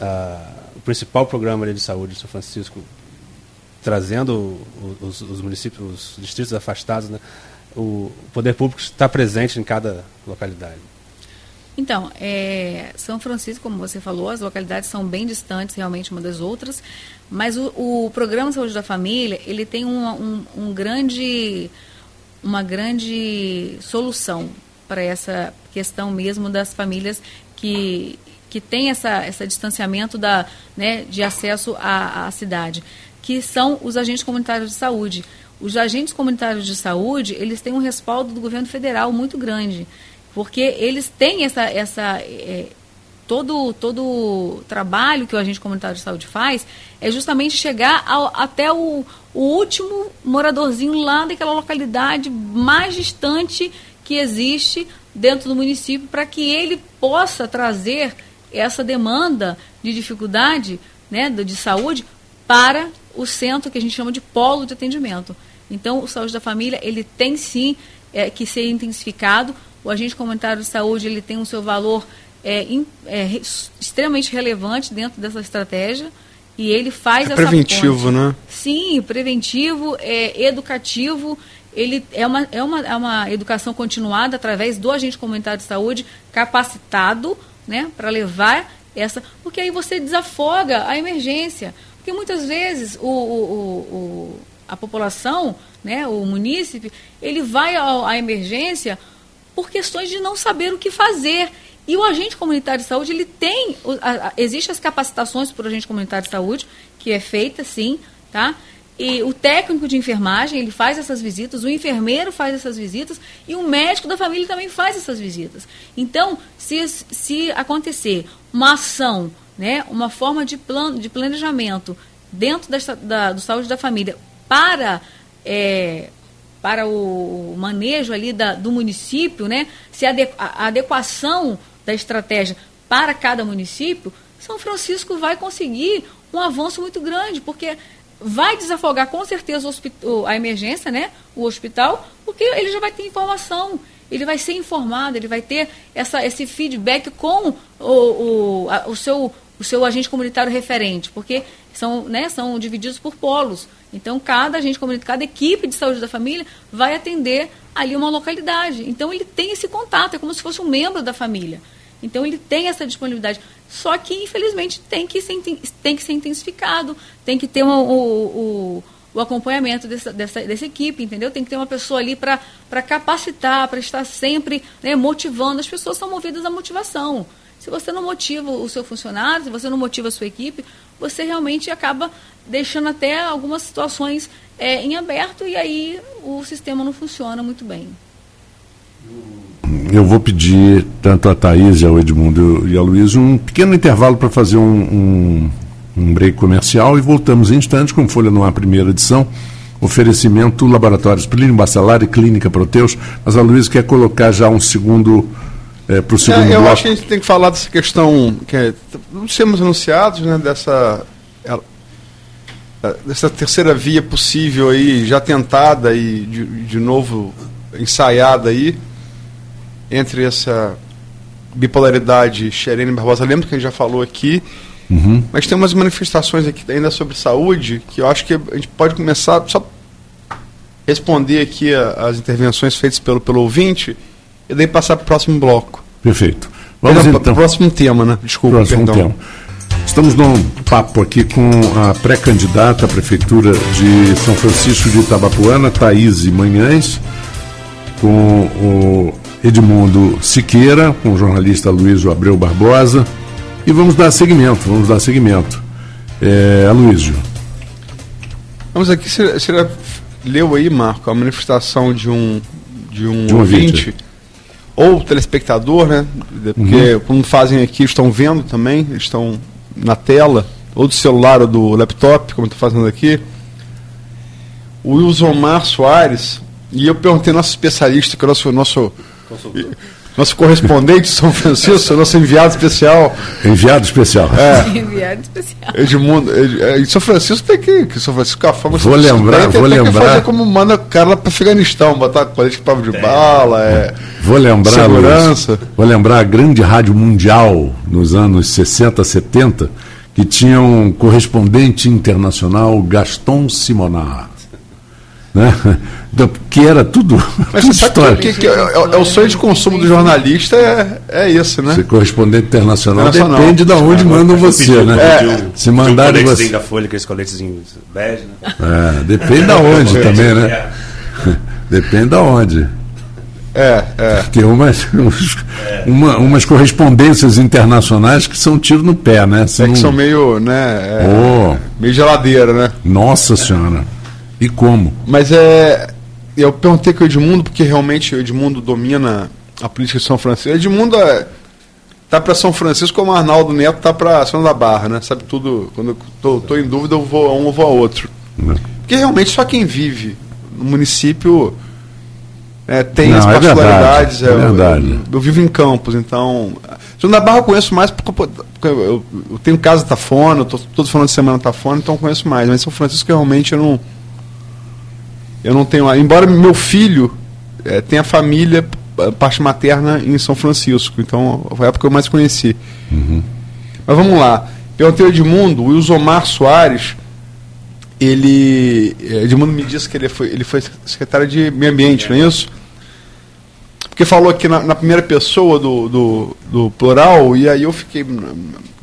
uh, o principal programa de saúde de São Francisco, trazendo os, os municípios, os distritos afastados, né, o poder público está presente em cada localidade? Então, é, São Francisco, como você falou, as localidades são bem distantes realmente uma das outras, mas o, o programa Saúde da Família ele tem uma, um, um grande, uma grande solução para essa questão mesmo das famílias que que tem essa, esse distanciamento da, né, de acesso à, à cidade, que são os agentes comunitários de saúde. Os agentes comunitários de saúde, eles têm um respaldo do governo federal muito grande, porque eles têm essa, essa é, todo todo o trabalho que o agente comunitário de saúde faz é justamente chegar ao, até o, o último moradorzinho lá daquela localidade mais distante que existe dentro do município para que ele possa trazer essa demanda de dificuldade né, de saúde para o centro que a gente chama de polo de atendimento. Então, o Saúde da Família, ele tem sim é, que ser intensificado. O agente comunitário de saúde, ele tem o seu valor é, é, extremamente relevante dentro dessa estratégia e ele faz é essa preventivo, ponte. né? Sim, preventivo, é educativo. Ele é uma, é, uma, é uma educação continuada através do agente comunitário de saúde capacitado, né, para levar essa, porque aí você desafoga a emergência. Porque muitas vezes o, o, o, a população, né, o munícipe, ele vai à emergência por questões de não saber o que fazer. E o agente comunitário de saúde, ele tem, existem as capacitações para o agente comunitário de saúde, que é feita, sim, tá? E o técnico de enfermagem, ele faz essas visitas, o enfermeiro faz essas visitas e o médico da família também faz essas visitas. Então, se, se acontecer uma ação, né, uma forma de, plano, de planejamento dentro da, da, do saúde da família para, é, para o manejo ali da, do município, né, se a, adequação da estratégia para cada município, São Francisco vai conseguir um avanço muito grande, porque vai desafogar com certeza a emergência, né, o hospital, porque ele já vai ter informação, ele vai ser informado, ele vai ter essa, esse feedback com o, o, a, o, seu, o seu agente comunitário referente, porque são, né, são divididos por polos. Então, cada agente comunitário, cada equipe de saúde da família vai atender ali uma localidade. Então, ele tem esse contato, é como se fosse um membro da família. Então ele tem essa disponibilidade. Só que, infelizmente, tem que ser, tem que ser intensificado, tem que ter o, o, o, acompanhamento dessa, dessa, dessa equipe, entendeu? Tem que ter uma pessoa ali para capacitar, para estar sempre né, motivando. As pessoas são movidas à motivação. Se você não motiva o seu funcionário, se você não motiva a sua equipe, você realmente acaba deixando até algumas situações é, em aberto e aí o sistema não funciona muito bem eu vou pedir tanto a Thaís, ao Edmundo e ao Luiz um pequeno intervalo para fazer um, um, um, break comercial e voltamos em instantes com Folha Ar, primeira edição. Oferecimento Laboratórios Plínio Bacelar e Clínica Proteus. Mas a Luiz quer colocar já um segundo é, para o segundo é, Eu bloco. acho que a gente tem que falar dessa questão que é, sermos anunciados, né, dessa, é, dessa terceira via possível aí, já tentada e de, de novo ensaiada aí entre essa bipolaridade Xerene Barbosa, lembra que a gente já falou aqui, uhum. mas tem umas manifestações aqui ainda sobre saúde que eu acho que a gente pode começar só responder aqui as intervenções feitas pelo, pelo ouvinte e daí passar para o próximo bloco. Perfeito. Vamos Não, então. Próximo tema, né? Desculpa, próximo perdão. Tema. Estamos num papo aqui com a pré-candidata à Prefeitura de São Francisco de Itabapuana, Thaís Manhães, com o Edmundo Siqueira, com o jornalista Luiz Abreu Barbosa. E vamos dar seguimento, vamos dar seguimento. É, Aloysio. Vamos aqui, você, você leu aí, Marco, a manifestação de um, de um, de um ouvinte, ouvinte, ou telespectador, né? Porque uhum. quando fazem aqui, estão vendo também, estão na tela, ou do celular ou do laptop, como estou fazendo aqui. O Wilson Soares, e eu perguntei ao nosso especialista, que é o nosso, nosso nosso correspondente de São Francisco, nosso enviado especial. Enviado especial. É. enviado especial. Edmundo. Ed, é, em São Francisco tem que. que São Francisco, a fama Vou lembrar, tem, vou tem lembrar. Que fazer como manda cara lá para Afeganistão, botar colete de pavo de é. bala, é. Vou lembrar, segurança. Luiz, vou lembrar a grande rádio mundial nos anos 60, 70, que tinha um correspondente internacional, Gaston Simonard né? que era tudo, Mas tudo história. Que, que, é, é, é, o sonho de consumo do jornalista é, é isso, né? Ser correspondente internacional, internacional. depende de onde mandam você, né? É. Se mandar um você. da Folha, aqueles coletezinhos bege, né? É, depende da onde também, né? Depende da onde. É, é. Tem umas, uma, umas correspondências internacionais que são tiro no pé, né? São, é que são meio, né? É, oh. Meio geladeira, né? Nossa Senhora. E como? Mas é. Eu perguntei com o Edmundo, porque realmente o Edmundo domina a política de São Francisco. O Edmundo é, tá para São Francisco como o Arnaldo Neto tá para São da Barra, né? Sabe tudo. Quando eu tô, tô em dúvida, eu vou a um ou vou a outro. Não. Porque realmente só quem vive no município é, tem Não, as é particularidades. É verdade, é, verdade. Eu, eu, vivo em Campos, então. São da Barra eu conheço mais porque, porque eu, eu, tenho casa Tafona, eu tô todo final de semana Tafona, então eu conheço mais. Mas São Francisco realmente eu não eu não tenho. Embora meu filho é, tenha família, parte materna em São Francisco. Então, foi a época que eu mais conheci. Uhum. Mas vamos lá. Perguntei ao Edmundo, o Wilsomar Soares, ele. Eh, Edmundo me disse que ele foi, ele foi secretário de Meio Ambiente, não é isso? Porque falou aqui na, na primeira pessoa do, do, do, plural, e aí eu fiquei.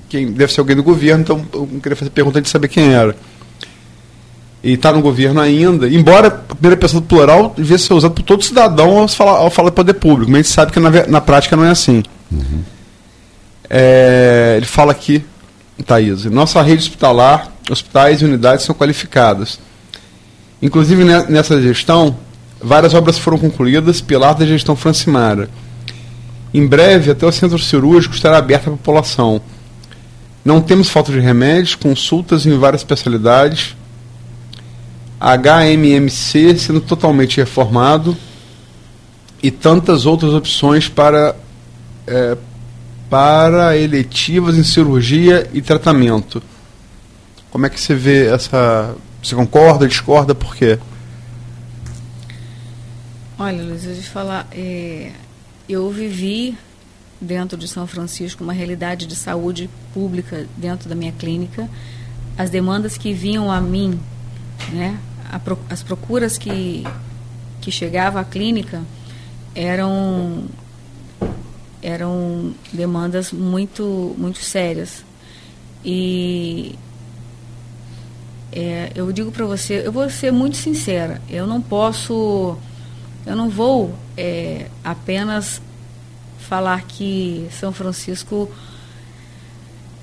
quem deve ser alguém do governo, então eu não queria fazer pergunta de saber quem era. E está no governo ainda, embora a primeira pessoa do plural devia ser usada por todo cidadão ao falar, ao falar poder público, mas a gente sabe que na, na prática não é assim. Uhum. É, ele fala aqui, Thaís, nossa rede hospitalar, hospitais e unidades são qualificadas. Inclusive nessa gestão, várias obras foram concluídas, pilar da gestão Francimara. Em breve, até o centro cirúrgico estará aberto à população. Não temos falta de remédios, consultas em várias especialidades. HMMC sendo totalmente reformado e tantas outras opções para, é, para eletivas em cirurgia e tratamento. Como é que você vê essa. Você concorda, discorda, por quê? Olha, Luiz, eu vou te falar. É, eu vivi dentro de São Francisco uma realidade de saúde pública dentro da minha clínica. As demandas que vinham a mim, né, as procuras que, que chegavam à clínica eram eram demandas muito muito sérias. E é, eu digo para você eu vou ser muito sincera eu não posso eu não vou é, apenas falar que São Francisco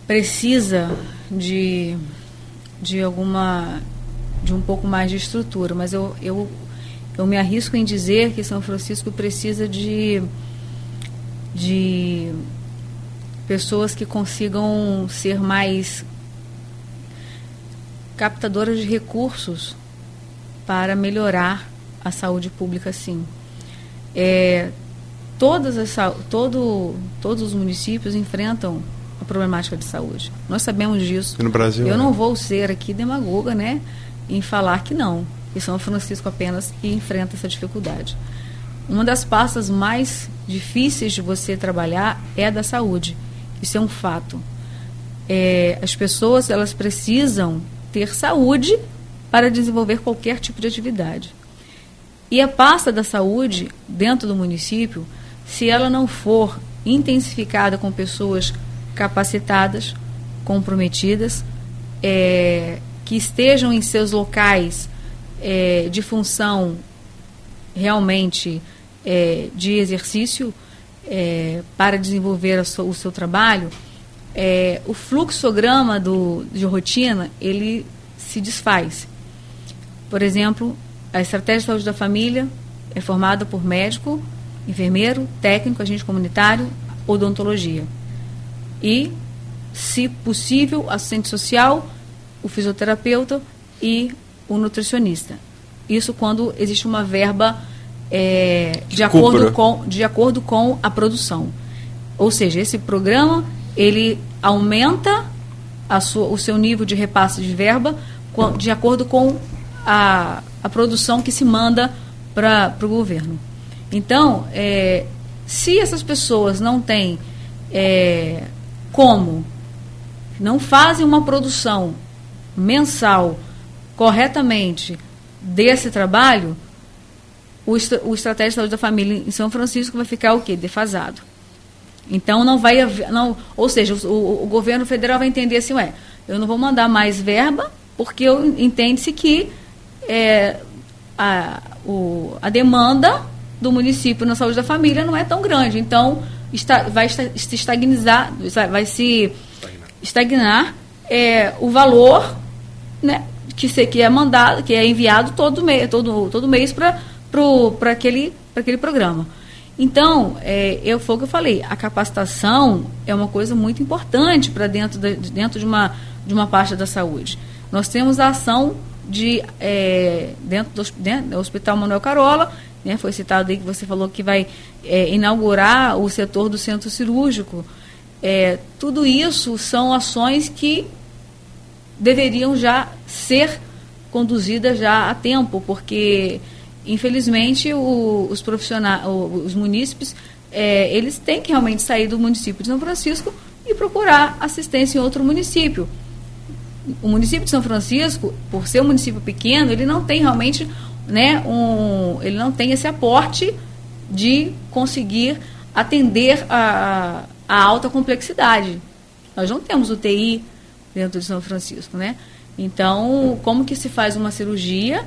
precisa de, de alguma de um pouco mais de estrutura, mas eu, eu, eu me arrisco em dizer que São Francisco precisa de, de pessoas que consigam ser mais captadoras de recursos para melhorar a saúde pública, sim. É, todas as, todo, todos os municípios enfrentam a problemática de saúde. Nós sabemos disso. E no Brasil. Eu é. não vou ser aqui demagoga, né, em falar que não, que São Francisco apenas enfrenta essa dificuldade. Uma das pastas mais difíceis de você trabalhar é a da saúde. Isso é um fato. É, as pessoas elas precisam ter saúde para desenvolver qualquer tipo de atividade. E a pasta da saúde dentro do município, se ela não for intensificada com pessoas capacitadas, comprometidas, é, que estejam em seus locais é, de função realmente é, de exercício é, para desenvolver o seu trabalho, é, o fluxograma do, de rotina ele se desfaz. Por exemplo, a estratégia de saúde da família é formada por médico, enfermeiro, técnico, agente comunitário, odontologia. E, se possível, assistente social, o fisioterapeuta e o nutricionista. Isso quando existe uma verba é, de, acordo com, de acordo com a produção. Ou seja, esse programa ele aumenta sua, o seu nível de repasse de verba de acordo com a, a produção que se manda para o governo. Então, é, se essas pessoas não têm é, como, não fazem uma produção mensal corretamente desse trabalho, o, o Estratégia de Saúde da Família em São Francisco vai ficar o quê? Defasado. Então não vai haver, não, ou seja, o, o, governo federal vai entender assim, ué, eu não vou mandar mais verba porque entende-se que é, a, o, a demanda do município na saúde da família não é tão grande. Então, está, vai se estagnizar, vai se estagnar é, o valor né, que, se, que é mandado, que é enviado todo mês, todo, todo mês para aquele, aquele programa. Então, é, eu, foi o que eu falei, a capacitação é uma coisa muito importante para dentro, de, dentro de, uma, de uma parte da saúde. Nós temos a ação de é, dentro, do, dentro do Hospital Manuel Carola, né, foi citado aí que você falou que vai é, inaugurar o setor do centro cirúrgico. É, tudo isso são ações que deveriam já ser conduzidas já a tempo, porque infelizmente o, os profissionais, os munícipes, é, eles têm que realmente sair do município de São Francisco e procurar assistência em outro município o município de São Francisco, por ser um município pequeno, ele não tem realmente, né, um, ele não tem esse aporte de conseguir atender a, a alta complexidade. Nós não temos UTI dentro de São Francisco, né? Então, como que se faz uma cirurgia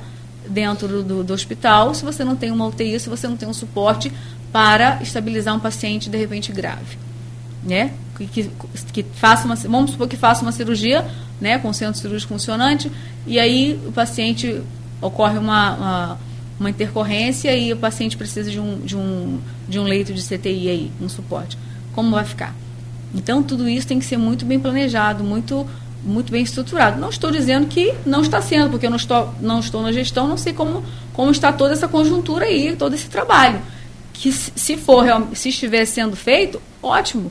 dentro do, do, hospital se você não tem uma UTI, se você não tem um suporte para estabilizar um paciente de repente grave, né? Que, que, que faça uma, vamos supor que faça uma cirurgia, né, com centro cirúrgico funcionante, e aí o paciente ocorre uma, uma, uma intercorrência e o paciente precisa de um, de, um, de um leito de CTI aí, um suporte. Como vai ficar? Então, tudo isso tem que ser muito bem planejado, muito muito bem estruturado. Não estou dizendo que não está sendo, porque eu não estou, não estou na gestão, não sei como, como está toda essa conjuntura aí, todo esse trabalho. Que se for, se estiver sendo feito, ótimo.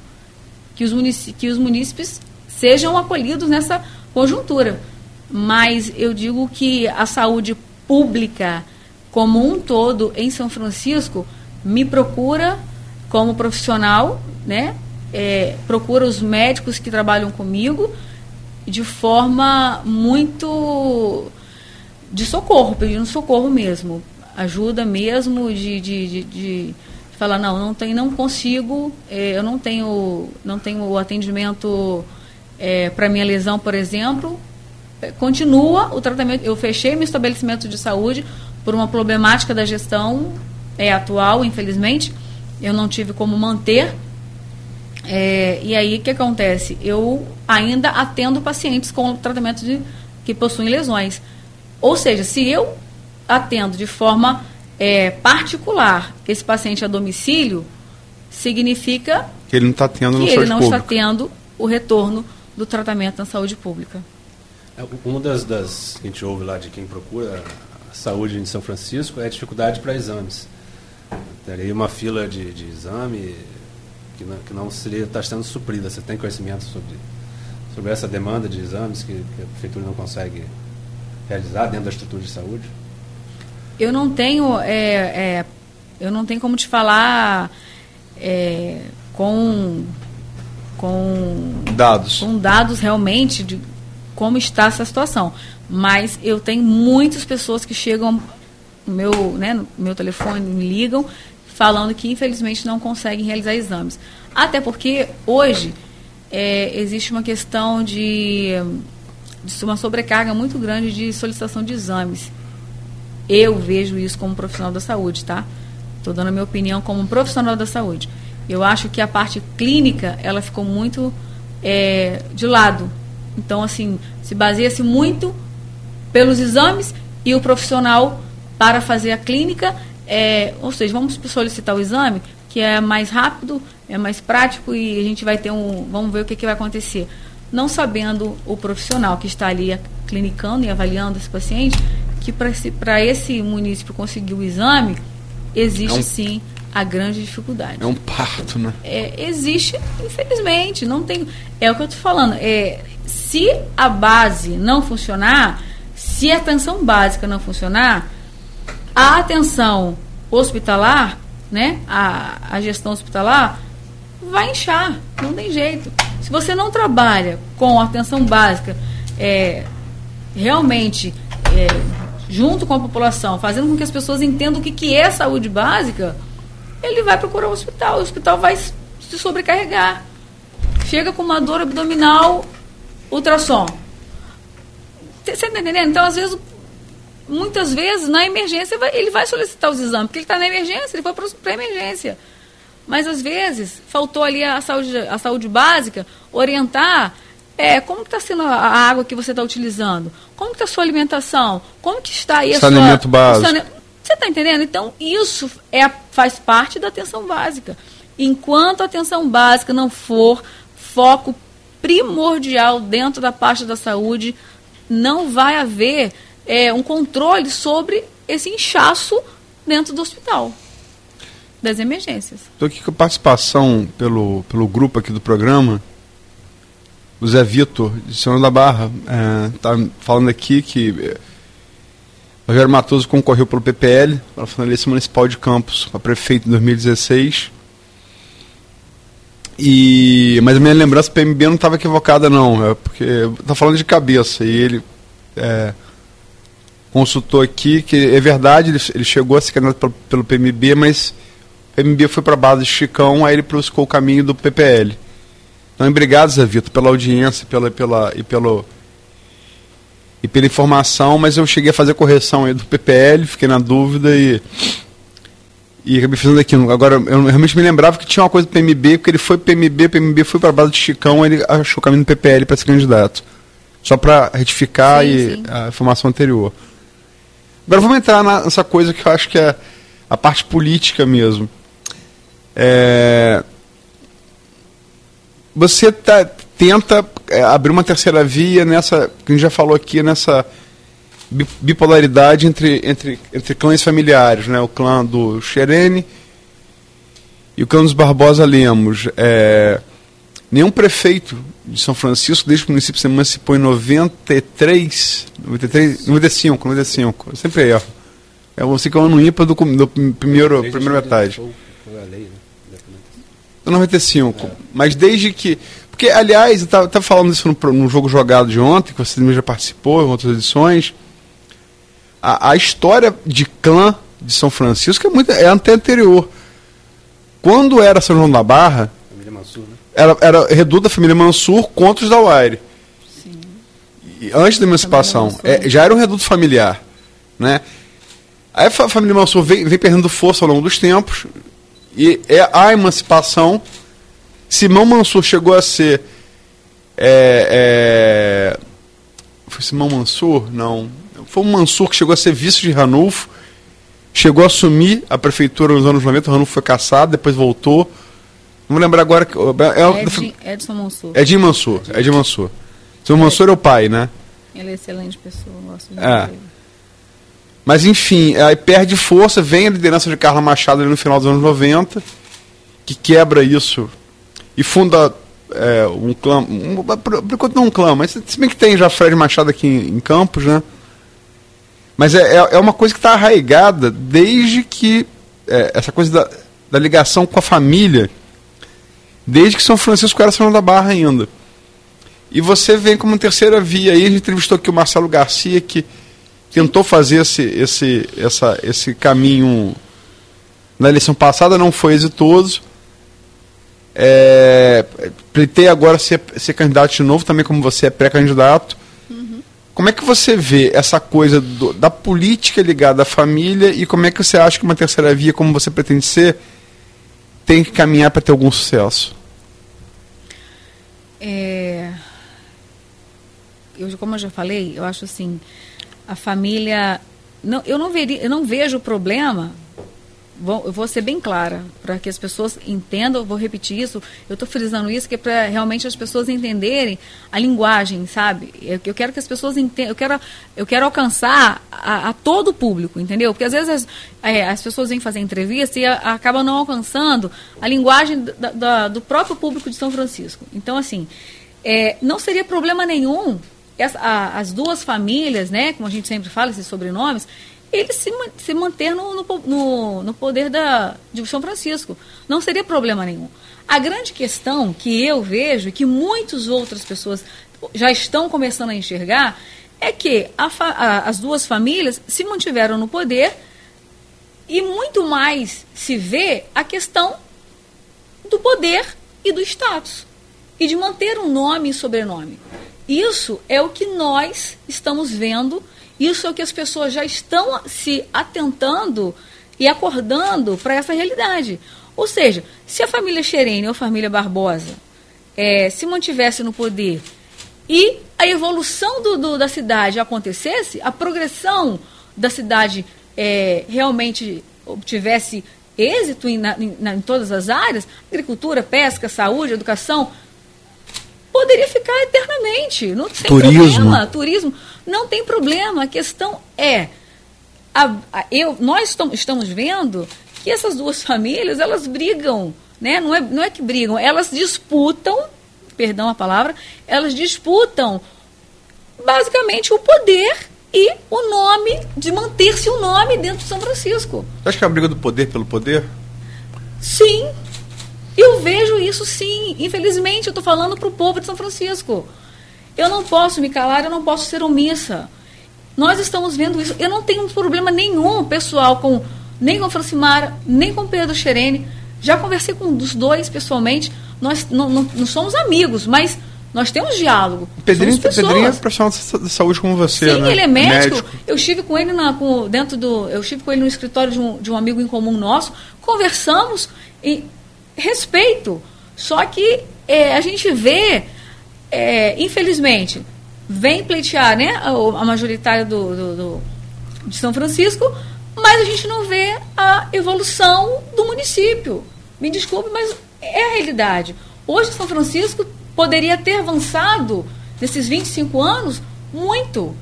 Que os, que os munícipes sejam acolhidos nessa conjuntura. Mas eu digo que a saúde pública como um todo em São Francisco me procura como profissional, né? É, procura os médicos que trabalham comigo, de forma muito de socorro, pedindo socorro mesmo. Ajuda mesmo de, de, de, de falar, não, não, tem, não consigo, é, eu não tenho, não tenho o atendimento é, para minha lesão, por exemplo. É, continua o tratamento. Eu fechei meu estabelecimento de saúde por uma problemática da gestão é, atual, infelizmente. Eu não tive como manter é, e aí o que acontece? Eu ainda atendo pacientes com tratamento de, que possuem lesões. Ou seja, se eu atendo de forma é, particular esse paciente a domicílio, significa que ele não está tendo que ele não está tendo o retorno do tratamento na saúde pública. É, uma das, das que a gente ouve lá de quem procura a saúde em São Francisco é a dificuldade para exames. Teria uma fila de, de exame que não, que não seria está sendo suprida. Você tem conhecimento sobre, sobre essa demanda de exames que, que a prefeitura não consegue realizar dentro da estrutura de saúde? Eu não tenho, é, é, eu não tenho como te falar é, com com dados, com dados realmente de como está essa situação. Mas eu tenho muitas pessoas que chegam no meu, né, no meu telefone, me ligam falando que infelizmente não conseguem realizar exames. Até porque hoje é, existe uma questão de, de uma sobrecarga muito grande de solicitação de exames. Eu vejo isso como profissional da saúde, tá? Estou dando a minha opinião como profissional da saúde. Eu acho que a parte clínica ela ficou muito é, de lado. Então, assim, se baseia-se muito pelos exames e o profissional para fazer a clínica é, ou seja, vamos solicitar o exame, que é mais rápido, é mais prático e a gente vai ter um. Vamos ver o que, que vai acontecer. Não sabendo o profissional que está ali clinicando e avaliando esse paciente, que para esse, esse município conseguir o exame, existe é um, sim a grande dificuldade. É um parto, né? É, existe, infelizmente. Não tem. É o que eu estou falando. É, se a base não funcionar, se a atenção básica não funcionar, a atenção hospitalar, né, a, a gestão hospitalar, vai inchar, não tem jeito. Se você não trabalha com atenção básica, é, realmente é, junto com a população, fazendo com que as pessoas entendam o que, que é saúde básica, ele vai procurar o hospital, o hospital vai se sobrecarregar. Chega com uma dor abdominal, ultrassom. Você está entendendo? Então, às vezes, muitas vezes, na emergência, ele vai solicitar os exames, porque ele está na emergência, ele foi para a emergência. Mas, às vezes, faltou ali a saúde, a saúde básica orientar é, como está sendo a água que você está utilizando, como está a sua alimentação, como que está aí a Saneamento sua... básico. Você está entendendo? Então, isso é, faz parte da atenção básica. Enquanto a atenção básica não for foco primordial dentro da parte da saúde, não vai haver é, um controle sobre esse inchaço dentro do hospital, das emergências. Estou aqui com a participação pelo, pelo grupo aqui do programa. O Zé Vitor, de Senhor da Barra, está é, falando aqui que Rogério Matoso concorreu pelo PPL para a finalista municipal de Campos, para prefeito em 2016. E, mas a minha lembrança, PMB não estava equivocada, não. É porque está falando de cabeça. E ele é, consultou aqui que é verdade, ele, ele chegou a ser candidato pelo, pelo PMB, mas o PMB foi para a base de Chicão, aí ele buscou o caminho do PPL. Então, obrigado, Zé Vitor, pela audiência pela, pela, e, pelo, e pela informação, mas eu cheguei a fazer a correção aí do PPL, fiquei na dúvida e. E acabei fazendo aquilo. Agora, eu realmente me lembrava que tinha uma coisa do PMB, porque ele foi PMB, PMB foi para a base de Chicão, ele achou o caminho do PPL para ser candidato. Só para retificar Sim, e sim. a informação anterior. Agora vamos entrar nessa coisa que eu acho que é a parte política mesmo. É, Você tá- tenta é, abrir uma terceira via nessa, que a gente já falou aqui, nessa bi- bipolaridade entre, entre, entre clãs familiares, né? O clã do Xerene e o clã dos Barbosa Lemos. É, nenhum prefeito de São Francisco, desde que o município se emancipou em 93, 93 95, 95, eu sempre erro. É o que é o ano ímpar do, do primeiro, primeira metade. Foi, foi a lei, né? Exatamente. 95. Mas desde que. Porque, aliás, eu estava falando isso no, no jogo jogado de ontem, que você já participou em outras edições. A, a história de clã de São Francisco é, muito, é até anterior. Quando era São João da Barra, Família Mansur, né? Era, era reduto da família Mansur contra os da Uaire. E Antes da emancipação. É, já era um reduto familiar. Né? Aí a fa- família Mansur vem, vem perdendo força ao longo dos tempos. E é a emancipação. Simão Mansur chegou a ser. é, é, foi Simão Mansur? Não. Foi um Mansur que chegou a ser vice de Ranulfo. Chegou a assumir a prefeitura nos anos 90. O Ranulfo foi caçado, depois voltou. Não lembrar agora. que- É, é, Ed, Edson Mansur. Edinho Mansur. Edinho Mansur. Seu Mansur é o pai, né? Ele é excelente pessoa, gosto de É. Mas enfim, aí perde força, vem a liderança de Carla Machado ali no final dos anos 90, que quebra isso e funda é, um clã, um, por por enquanto não um clã, mas se bem que tem já Fred Machado aqui em, em Campos, né? Mas é, é, é uma coisa que está arraigada desde que é, essa coisa da, da ligação com a família, desde que São Francisco era São da Barra ainda. E você vem como terceira via aí, a gente entrevistou aqui o Marcelo Garcia, que tentou fazer esse, esse, essa, esse caminho na eleição passada, não foi exitoso. É, pretei agora ser, ser candidato de novo, também como você é pré-candidato. Como é que você vê essa coisa do- da política ligada à família e como é que você acha que uma terceira via, como você pretende ser, tem que caminhar para ter algum sucesso? É, eu, como eu já falei, eu acho assim, a família. Não, eu, não veria, eu não vejo problema. Vou, eu vou ser bem clara, para que as pessoas entendam, vou repetir isso, eu estou frisando isso, que é para realmente as pessoas entenderem a linguagem, sabe? Eu, eu quero que as pessoas entendam, eu quero, eu quero alcançar a, a todo o público, entendeu? Porque às vezes as, é, as pessoas vêm fazer entrevista e a, acabam não alcançando a linguagem da- da- do próprio público de São Francisco. Então, assim, é, não seria problema nenhum essa- a- as duas famílias, né, como a gente sempre fala, esses sobrenomes, eles se, se manter no, no no- poder da, de São Francisco. Não seria problema nenhum. A grande questão que eu vejo, que muitas outras pessoas já estão começando a enxergar, é que a a- as duas famílias se mantiveram no poder e muito mais se vê a questão do poder e do status e de manter um nome e sobrenome. Isso é o que nós estamos vendo, isso é o que as pessoas já estão se atentando e acordando para essa realidade. Ou seja, se a família Xerene ou a família Barbosa eh, se mantivesse no poder e a evolução do, do- da cidade acontecesse, a progressão da cidade eh, realmente obtivesse êxito em, na- em- na- em todas as áreas, agricultura, pesca, saúde, educação, poderia ficar eternamente. Não tem Turismo. problema. Turismo. Não tem problema. A questão é. a- a- eu, nós estam- estamos vendo que essas duas famílias, elas brigam. Né? Não, é, não é que brigam, elas disputam, perdão a palavra, elas disputam basicamente o poder e o nome, de manter-se o nome dentro de São Francisco. Você acha que é a briga do poder pelo poder? Sim, eu vejo isso sim. Infelizmente, eu estou falando para o povo de São Francisco. Eu não posso me calar, eu não posso ser omissa. Nós estamos vendo isso. Eu não tenho problema nenhum, pessoal, com nem com a Francimara, nem com o Pedro Xerene. Já conversei com os dois pessoalmente. nós não, não, não somos amigos, mas nós temos diálogo. Pedrinho. Pedrinho é profissional de saúde como você, Sim, né? ele é médico. Eu estive com ele na, com, dentro do. Eu estive com ele no escritório de um, de um amigo em comum nosso, conversamos e respeito. Só que é, a gente vê, é, infelizmente, vem pleitear né, a, a majoritária do, do, do, de São Francisco, mas a gente não vê a evolução do município. Me desculpe, mas é a realidade. Hoje, São Francisco poderia ter avançado nesses 25 anos muito.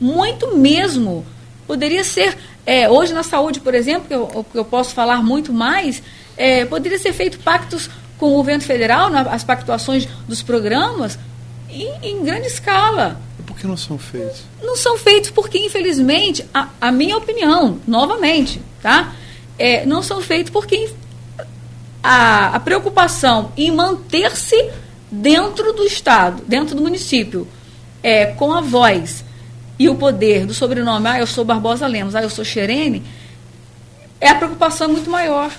Muito mesmo. Poderia ser. É, hoje, na saúde, por exemplo, que eu, eu posso falar muito mais, é, poderia ser feito pactos com o governo federal, na, as pactuações dos programas, em, em grande escala. E por que não são feitos? Não são feitos porque, infelizmente, a, a minha opinião, novamente, tá? É, não são feitos porque a, a preocupação em manter-se dentro do Estado, dentro do município, é, com a voz e o poder do sobrenome, ah, eu sou Barbosa Lemos, ah, eu sou Xerene, é a preocupação muito maior.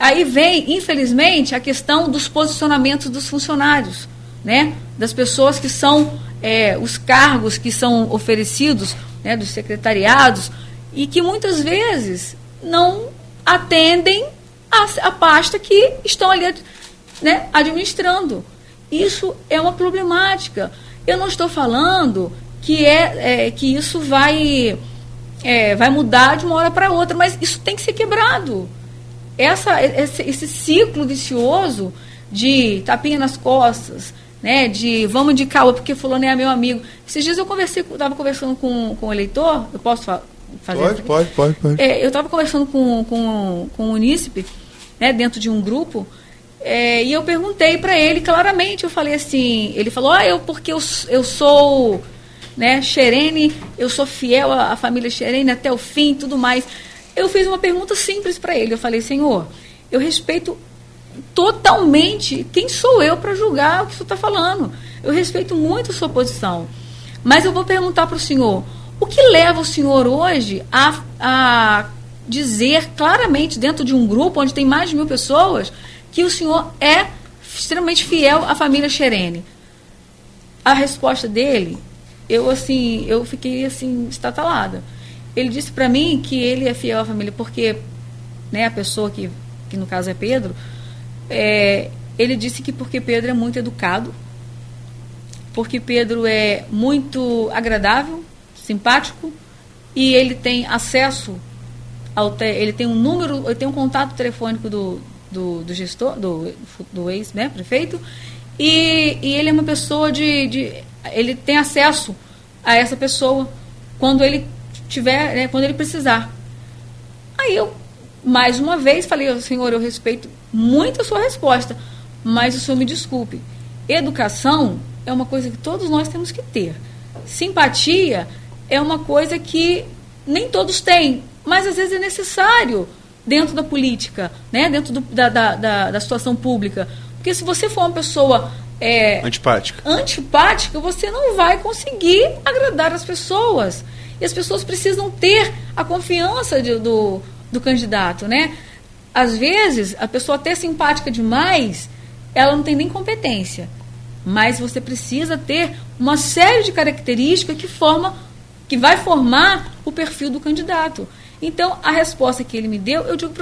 Aí vem, infelizmente, a questão dos posicionamentos dos funcionários, né? das pessoas que são é, os cargos que são oferecidos, né, dos secretariados, e que muitas vezes não atendem a, a pasta que estão ali né, administrando. Isso é uma problemática. Eu não estou falando que, é, é que isso vai, é, vai mudar de uma hora para outra, mas isso tem que ser quebrado. Essa, esse, esse ciclo vicioso de tapinha nas costas, né, de vamos de calma porque fulano é meu amigo. Esses dias eu conversei, estava conversando com, com o eleitor, eu posso fa fazer Pode, pode, pode, pode. É, eu estava conversando com, com, com o Unícipe, né, dentro de um grupo, é, e eu perguntei para ele claramente, eu falei assim, ele falou, ah, eu porque eu, eu sou né, Xerene, eu sou fiel à, à família Xerene até o fim tudo mais. Eu fiz uma pergunta simples para ele, eu falei, senhor, eu respeito totalmente quem sou eu para julgar o que o senhor está falando. Eu respeito muito a sua posição. Mas eu vou perguntar para o senhor, o que leva o senhor hoje a, a dizer claramente, dentro de um grupo onde tem mais de mil pessoas, que o senhor é extremamente fiel à família Xerene. A resposta dele, eu assim, eu fiquei assim estatalada. Ele disse para mim que ele é fiel à família porque, né, a pessoa que, que no caso é Pedro, é, ele disse que porque Pedro é muito educado, porque Pedro é muito agradável, simpático e ele tem acesso ao te, ele tem um número, ele tem um contato telefônico do, do, do gestor, do, do ex-prefeito, né, e, e ele é uma pessoa de, de. Ele tem acesso a essa pessoa quando ele tiver, né, quando ele precisar. Aí eu, mais uma vez, falei, senhor, eu respeito muito a sua resposta, mas o senhor me desculpe. Educação é uma coisa que todos nós temos que ter. Simpatia é uma coisa que nem todos têm, mas às vezes é necessário dentro da política, né? dentro do, da, da, da, da, situação pública. Porque se você for uma pessoa é, antipática. antipática, você não vai conseguir agradar as pessoas. E as pessoas precisam ter a confiança de, do, do candidato. Né? Às vezes, a pessoa até simpática demais, ela não tem nem competência. Mas você precisa ter uma série de características que forma, que vai formar o perfil do candidato. Então, a resposta que ele me deu, eu digo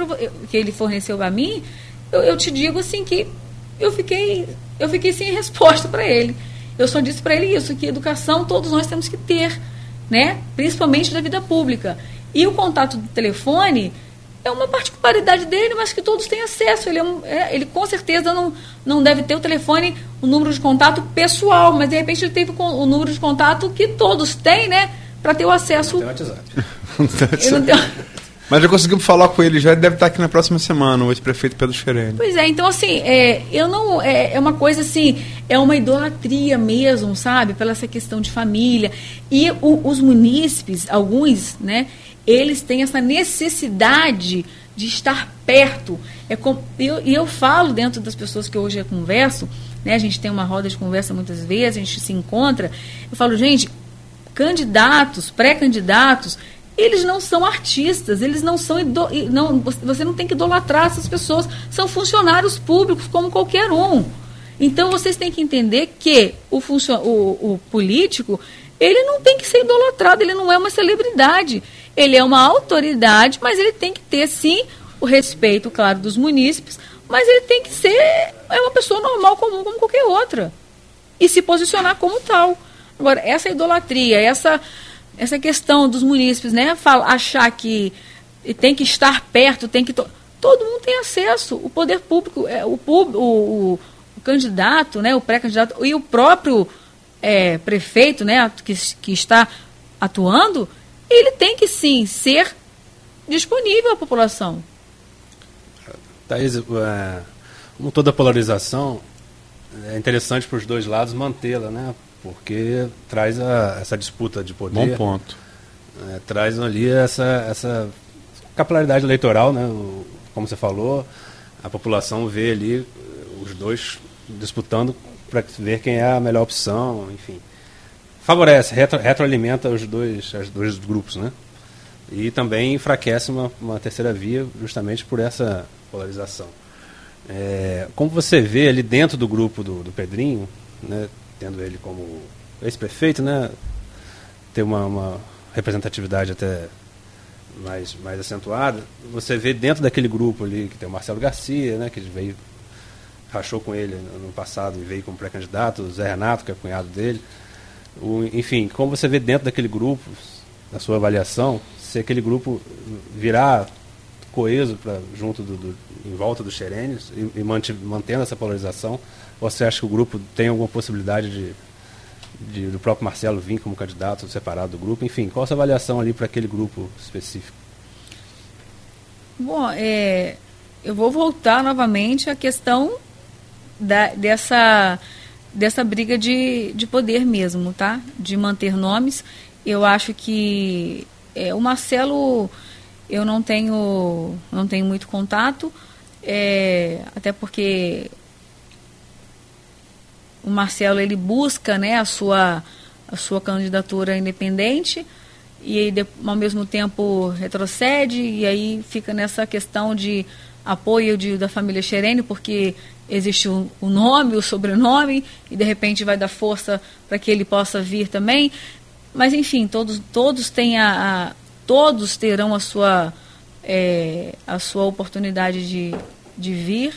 que ele forneceu a mim, eu, eu, te digo assim que eu fiquei, eu fiquei sem resposta para ele. Eu só disse para ele isso, que educação todos nós temos que ter, né? Principalmente na vida pública. E o contato do telefone é uma particularidade dele, mas que todos têm acesso. Ele, é um, é, ele com certeza não, não deve ter o telefone, o número de contato pessoal, mas de repente ele teve o, número de contato que todos têm, né? Para ter o acesso. Tem WhatsApp. Mas já conseguimos falar com ele, já ele deve estar aqui na próxima semana, o ex-prefeito Pedro Xerene. Pois é, então assim, é, eu não. É, é, uma coisa assim, é uma idolatria mesmo, sabe? Pela essa questão de família. E o, os munícipes, alguns, né, eles têm essa necessidade de estar perto. É com, eu, e eu falo dentro das pessoas que hoje eu converso, né, a gente tem uma roda de conversa muitas vezes, a gente se encontra, eu falo, gente, candidatos, pré-candidatos, eles não são artistas, eles não são. Não, você não tem que idolatrar essas pessoas, são funcionários públicos como qualquer um. Então vocês têm que entender que o, o, o político ele não tem que ser idolatrado, ele não é uma celebridade. Ele é uma autoridade, mas ele tem que ter, sim, o respeito, claro, dos munícipes, mas ele tem que ser é uma pessoa normal, comum, como qualquer outra. E se posicionar como tal. Agora, essa idolatria, essa, essa questão dos munícipes, né? achar que tem que estar perto, tem que. To... Todo mundo tem acesso. O poder público, é, o, pub, o, o, o candidato, né, o pré-candidato e o próprio é, prefeito né, que, que está atuando, ele tem que sim ser disponível à população. Thaís, é, como toda polarização, é interessante para os dois lados mantê-la, né? Porque traz a, essa disputa de poder. Bom ponto. É, traz ali essa, essa capilaridade eleitoral, né? O, como você falou, a população vê ali os dois disputando para ver quem é a melhor opção, enfim. Favorece, retro, retroalimenta os dois, os dois grupos, né? E também enfraquece uma, uma terceira via justamente por essa polarização. É, como você vê ali dentro do grupo do, do Pedrinho, né, tendo ele como ex-prefeito, né, ter uma, uma, representatividade até mais, mais acentuada, você vê dentro daquele grupo ali que tem o Marcelo Garcia, né, que veio rachou com ele no passado e veio como pré-candidato, o Zé Renato, que é cunhado dele. O, enfim, como você vê dentro daquele grupo, na sua avaliação, se aquele grupo virar coeso pra, junto do, do em volta dos Xerenes e, e mantendo essa polarização, ou você acha que o grupo tem alguma possibilidade de, de, do próprio Marcelo vir como candidato separado do grupo? Enfim, qual a sua avaliação ali para aquele grupo específico? Bom, é, eu vou voltar novamente à questão da, dessa, dessa briga de, de poder mesmo, tá? De manter nomes. Eu acho que é, o Marcelo eu não tenho, não tenho muito contato, é, até porque o Marcelo ele busca né, a, sua, a sua candidatura independente e aí, ao mesmo tempo retrocede e aí fica nessa questão de apoio de, da família Xerene, porque existe o, o, nome, o sobrenome, e de repente vai dar força para que ele possa vir também. Mas enfim, todos, todos têm a, a todos terão a sua, é, a sua oportunidade de, de vir,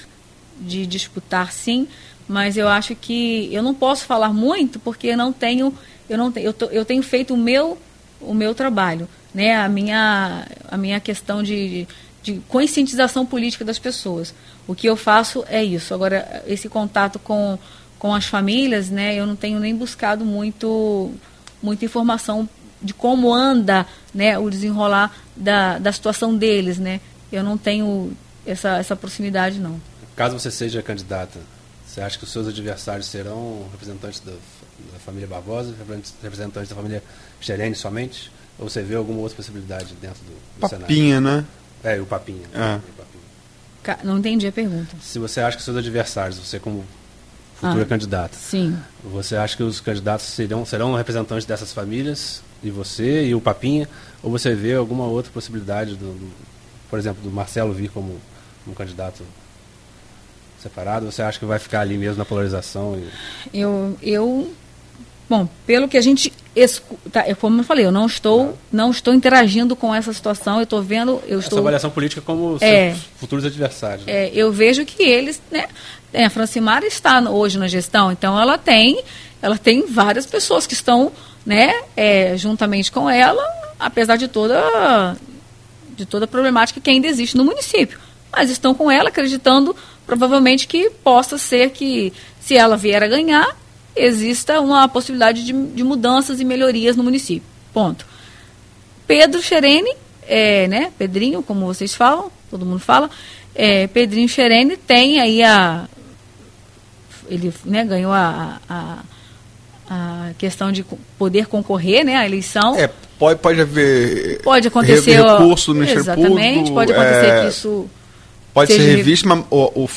de disputar sim, mas eu acho que eu não posso falar muito porque não tenho, eu não tenho, eu, tô, eu tenho feito o meu, o meu trabalho, né? A minha, a minha questão de, de conscientização política das pessoas. O que eu faço é isso. Agora, esse contato com, com as famílias, né, eu não tenho nem buscado muito, muita informação de como anda né, o desenrolar da, da situação deles. Né? Eu não tenho essa, essa proximidade, não. Caso você seja candidata, você acha que os seus adversários serão representantes da, da família Barbosa, representantes da família Xerene somente? Ou você vê alguma outra possibilidade dentro do, do Papinha, cenário? né? É, o Papinha. É. Não entendi a pergunta. Se você acha que seus adversários, você como futura ah, candidata, sim. você acha que os candidatos serão, serão representantes dessas famílias, e você e o Papinha, ou você vê alguma outra possibilidade, do, do por exemplo, do Marcelo vir como, como candidato separado? Você acha que vai ficar ali mesmo na polarização? E... Eu, eu, bom, pelo que a gente Tá, como eu falei, eu não estou, não estou interagindo com essa situação. Eu estou vendo, eu essa estou. avaliação política como é, futuros adversários. Né? É, eu vejo que eles, né? A Francimar está hoje na gestão, então ela tem, ela tem várias pessoas que estão, né? É, juntamente com ela, apesar de toda, de toda a problemática que ainda existe no município, mas estão com ela, acreditando provavelmente que possa ser que, se ela vier a ganhar, exista uma possibilidade de, de mudanças e melhorias no município. Ponto. Pedro Xerene, é, né, Pedrinho, como vocês falam, todo mundo fala, é, Pedrinho Xerene tem aí a. Ele né, ganhou a, a, a, questão de poder concorrer né, à eleição. É, pode, pode haver. Pode acontecer. Recurso no Exatamente, Público, pode acontecer é... que isso Pode ser revisto, mas o, o,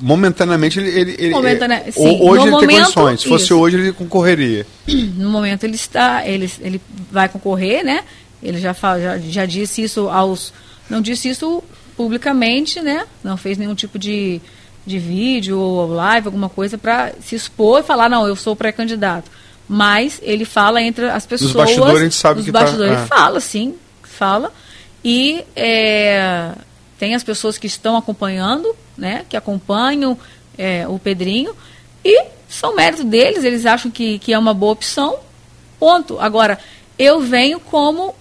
momentaneamente ele, ele, ele Momentane... é, Sim, hoje ele momento, tem condições. Se fosse isso. hoje ele concorreria. No momento ele está, ele, ele vai concorrer, né? Ele já, fala, já, já disse isso aos. Não disse isso publicamente, né? Não fez nenhum tipo de, de vídeo ou live, alguma coisa para se expor e falar, não, eu sou pré-candidato. Mas ele fala entre as pessoas. Os bastidores a gente sabe os que bastidores, tá, ele fala, sim, fala. E é, tem as pessoas que estão acompanhando, né? Que acompanham é, o Pedrinho. E são mérito deles, eles acham que, que é uma boa opção. Ponto. Agora, eu venho como.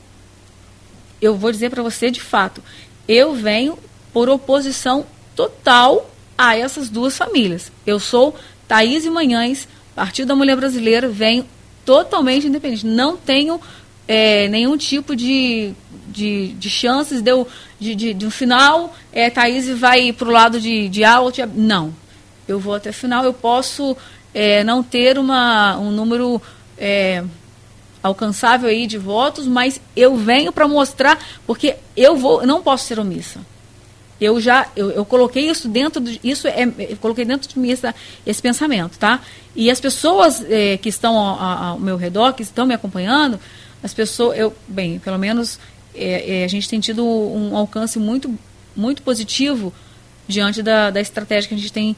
Eu vou dizer para você de fato, eu venho por oposição total a essas duas famílias. Eu sou Thaís e Manhães, Partido da Mulher Brasileira, venho totalmente independente. Não tenho é, nenhum tipo de, de, de chances de, eu, de, de, de um final, é, Thaís vai para o lado de, de A ou de Não. Eu vou até o final, eu posso é, não ter uma, um número é, alcançável aí de votos, mas eu venho para mostrar, porque eu vou, não posso ser omissa. Eu já, eu, eu coloquei isso dentro de, isso é, eu coloquei dentro de mim essa, esse pensamento, tá? E as pessoas é, que estão ao, ao, meu redor, que estão me acompanhando, as pessoas, eu, bem, pelo menos é, é, a gente tem tido um alcance muito, muito positivo diante da, da estratégia que a gente tem,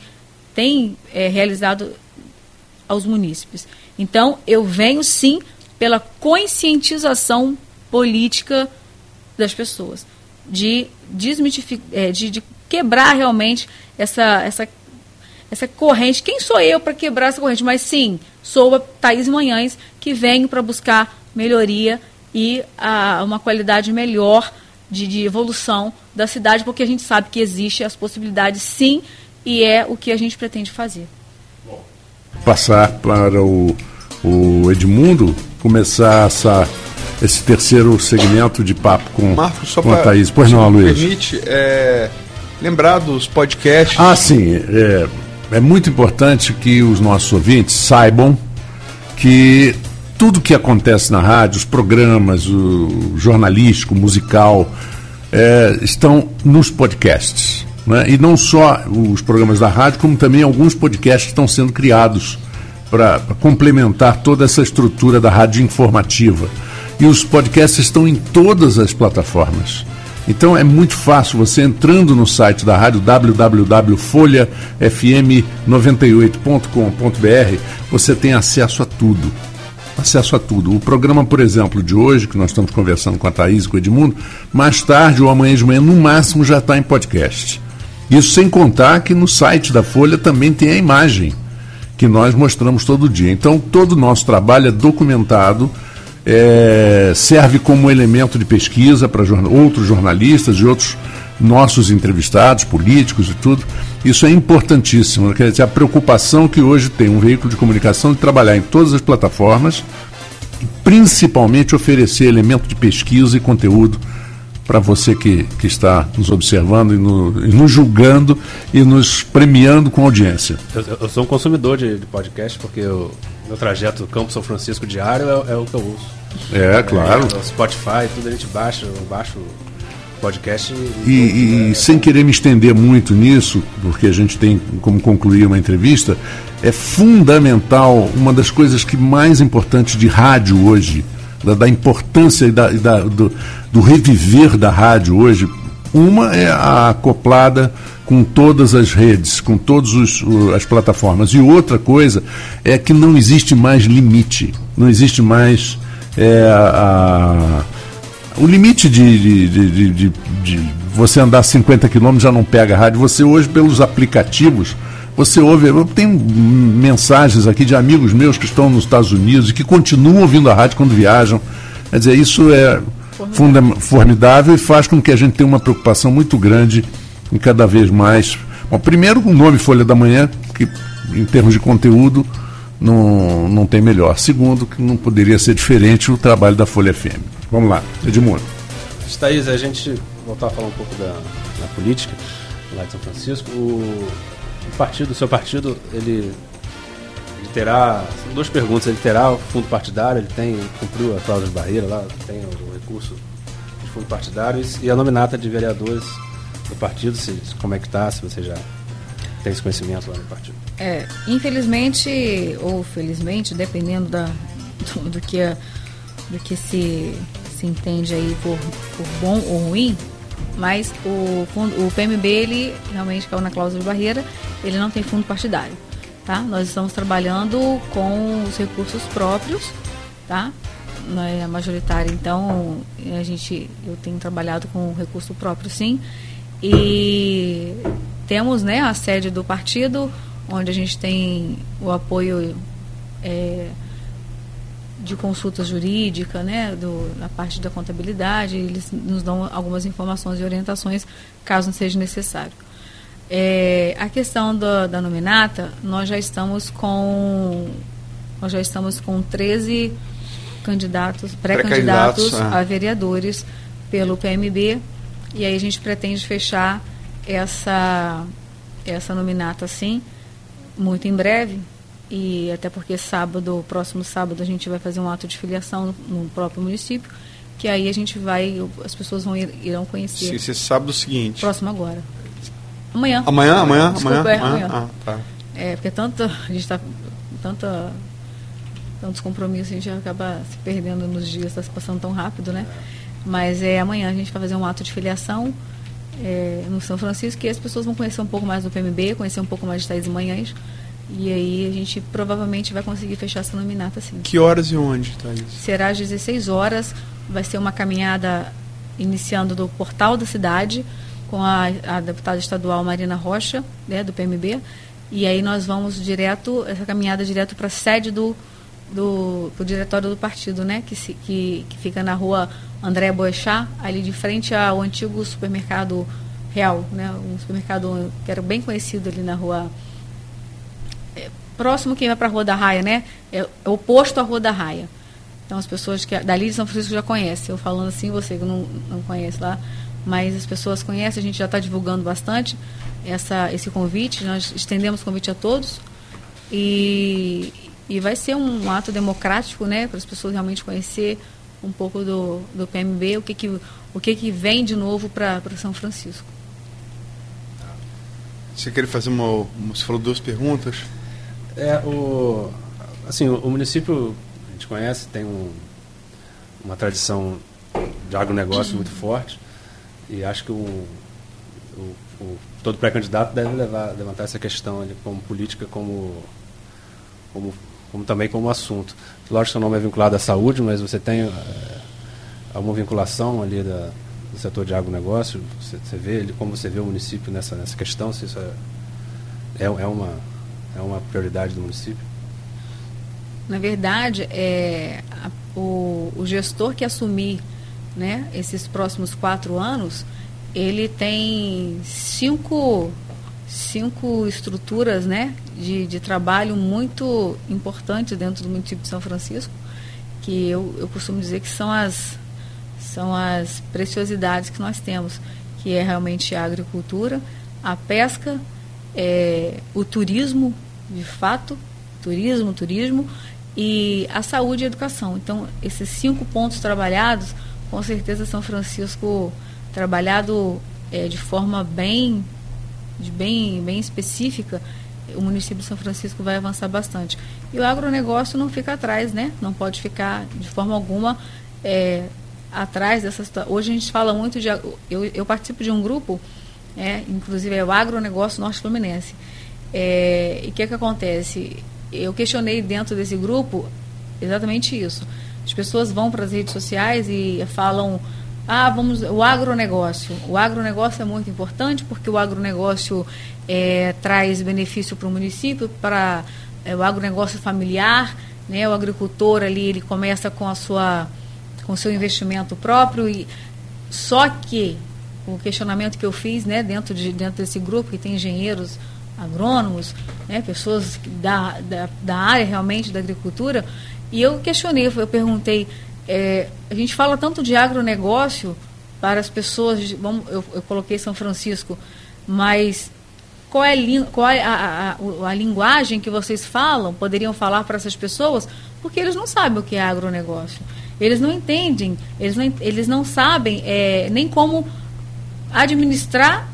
tem é, realizado aos munícipes. Então, eu venho sim pela conscientização política das pessoas, de desmitificar, é, de, de, quebrar realmente essa, essa, essa corrente. Quem sou eu para quebrar essa corrente? Mas sim, sou a Thaís Manhães, que venho para buscar melhoria e a, uma qualidade melhor de, de evolução da cidade, porque a gente sabe que existe as possibilidades sim, e é o que a gente pretende fazer. Passar para o, o Edmundo começar essa, esse terceiro segmento de papo com, Marcos, só com a Thaís. Pois não, Luiz. permite é, lembrar dos podcasts. Ah, sim. É, é muito importante que os nossos ouvintes saibam que tudo que acontece na rádio, os programas, o jornalístico, musical, é, estão nos podcasts. Né? E não só os programas da rádio, como também alguns podcasts estão sendo criados para complementar toda essa estrutura da rádio informativa. E os podcasts estão em todas as plataformas. Então é muito fácil, você entrando no site da rádio www.folhafm98.com.br, você tem acesso a tudo. Acesso a tudo. O programa, por exemplo, de hoje, que nós estamos conversando com a Thaís e com o Edmundo, mais tarde ou amanhã de manhã, no máximo, já está em podcast. Isso sem contar que no site da Folha também tem a imagem que nós mostramos todo dia. Então, todo o nosso trabalho é documentado, é, serve como elemento de pesquisa para jornal, outros jornalistas e outros nossos entrevistados, políticos e tudo. Isso é importantíssimo. Quer dizer, a preocupação que hoje tem um veículo de comunicação de trabalhar em todas as plataformas e principalmente oferecer elemento de pesquisa e conteúdo para você que, que está nos observando e, no, e, nos julgando e nos premiando com audiência. Eu, eu sou um consumidor de, de, podcast porque o meu trajeto Campo São Francisco diário é, é o que eu uso. É, claro. É, o Spotify, tudo a gente baixa, eu baixo podcast. E, e, e sem querer me estender muito nisso, porque a gente tem como concluir uma entrevista, é fundamental, uma das coisas que mais importantes de rádio hoje, da, da importância e da, da do, do reviver da rádio hoje, uma é a acoplada com todas as redes, com todas as plataformas. E outra coisa é que não existe mais limite, não existe mais é, a, o limite de, de, de, de, você andar 50 quilômetros já não pega a rádio. Você hoje, pelos aplicativos, você ouve. Eu tenho mensagens aqui de amigos meus que estão nos Estados Unidos e que continuam ouvindo a rádio quando viajam. Quer dizer, isso é formidável. formidável e faz com que a gente tenha uma preocupação muito grande em cada vez mais. Bom, primeiro, o nome Folha da Manhã, que em termos de conteúdo não, não tem melhor. Segundo, que não poderia ser diferente o trabalho da Folha FM. Vamos lá, Edmundo. Thaís, a gente voltar a falar um pouco da, da política lá de São Francisco. O, o partido, o seu partido, ele terá. Duas perguntas. Ele terá o fundo partidário, ele tem, cumpriu a cláusula de barreira lá, tem o recurso de fundo partidário e a nominata de vereadores do partido, se, como é que está, se você já tem esse conhecimento lá no partido. É, infelizmente, ou felizmente, dependendo da, do, do que, do que se, se entende aí por, por bom ou ruim, mas o, fundo, o PMB, ele realmente caiu na cláusula de barreira, ele não tem fundo partidário. Tá? Nós estamos trabalhando com os recursos próprios, tá? É majoritária, então a gente, eu tenho trabalhado com recurso próprio, sim. E temos, né, a sede do partido, onde a gente tem o apoio é, de consulta jurídica, né, do, na parte da contabilidade, eles nos dão algumas informações e orientações caso não seja necessário. É, a questão do, da nominata, nós já estamos com nós já estamos com 13 candidatos, pré-candidatos pré a vereadores pelo PMB e aí a gente pretende fechar essa essa nominata assim muito em breve e até porque sábado, próximo sábado, a gente vai fazer um ato de filiação no próprio município, que aí a gente vai, as pessoas vão ir, irão conhecer. Sim, esse é sábado seguinte. Próximo agora. Amanhã. Amanhã, amanhã, Desculpa, amanhã. É, amanhã. Ah, tá. é, porque tanto, a gente está tanta tantos compromissos, a gente acaba se perdendo nos dias, está se passando tão rápido, né? Mas é amanhã a gente vai fazer um ato de filiação é, no São Francisco, que as pessoas vão conhecer um pouco mais do PMB, conhecer um pouco mais de Tais e Manhães, e aí a gente provavelmente vai conseguir fechar essa nominata sim. Que horas e onde, Thaís? Será às 16 horas, vai ser uma caminhada iniciando do portal da cidade, com a, a deputada estadual Marina Rocha, né, do PMB, e aí nós vamos direto, essa caminhada direto para a sede do, do diretório do partido, né, que, se, que, que fica na rua André Boechat, ali de frente ao antigo supermercado Real, né, um supermercado que era bem conhecido ali na rua próximo quem vai para a Rua da Raia, né? É, é oposto à Rua da Raia. Então as pessoas que dali de São Francisco já conhecem. Eu falando assim, você que não, não conhece lá, mas as pessoas conhecem, a gente já está divulgando bastante essa, esse convite, nós estendemos o convite a todos e, e vai ser um ato democrático, né, para as pessoas realmente conhecer um pouco do, do PMB, o que, que, o que, que vem de novo para São Francisco. Você quer fazer uma. Você falou duas perguntas? É, o, assim, o, o município, a gente conhece, tem um, uma tradição de agronegócio muito forte e acho que o, o, o todo pré-candidato deve levar, levantar essa questão ali, como política, como, como, como também como assunto. Lógico que o nome é vinculado à saúde, mas você tem é, alguma vinculação ali da, do setor de agronegócio? Você, você vê como você vê o município nessa, nessa questão? Se isso é, é, é uma é uma prioridade do município? Na verdade, é, a, o, o, gestor que assumir né, esses próximos quatro anos, ele tem cinco, cinco estruturas né, de, de trabalho muito importantes dentro do município de São Francisco, que eu, eu costumo dizer que são as, são as preciosidades que nós temos, que é realmente a agricultura, a pesca, é, o turismo, de fato, turismo, turismo, e a saúde e a educação. Então, esses cinco pontos trabalhados, com certeza São Francisco trabalhado é, de forma bem, de bem, bem específica, o município de São Francisco vai avançar bastante. E o agronegócio não fica atrás, né? Não pode ficar de forma alguma é, atrás dessa situação. Hoje a gente fala muito de. Eu, eu participo de um grupo, é, inclusive é o Agronegócio Norte Fluminense. É, e o que, é que acontece? Eu questionei dentro desse grupo exatamente isso. As pessoas vão para as redes sociais e falam ah, vamos, o agronegócio. O agronegócio é muito importante porque o agronegócio é, traz benefício para o município, para é, o agronegócio familiar, né? O agricultor ali ele começa com a sua com seu investimento próprio e só que o questionamento que eu fiz, né, dentro de dentro desse grupo que tem engenheiros agrônomos, né, pessoas da, da, da, área realmente da agricultura, e eu questionei, eu perguntei, é, a gente fala tanto de agronegócio para as pessoas, vamos, eu, eu coloquei São Francisco, mas qual é, qual é a, a, a, linguagem que vocês falam, poderiam falar para essas pessoas, porque eles não sabem o que é agronegócio. Eles não entendem, eles não, eles não sabem é, nem como administrar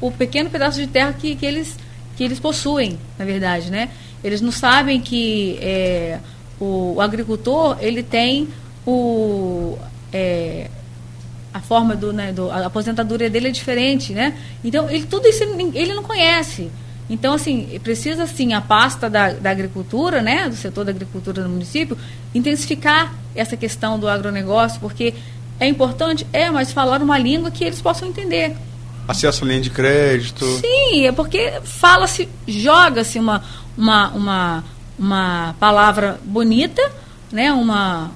o pequeno pedaço de terra que, que, eles, que eles possuem, na verdade, né? Eles não sabem que é, o, o, agricultor ele tem o, é, a forma do, né, do, a aposentadoria dele é diferente, né? Então, ele, tudo isso ele, não conhece. Então, assim, precisa, sim, a pasta da, da agricultura, né, do setor da agricultura no município, intensificar essa questão do agronegócio, porque é importante, é, mas falar uma língua que eles possam entender. Acesso à linha de crédito. Sim, é porque fala-se, joga-se uma, uma, uma, uma palavra bonita, né, uma,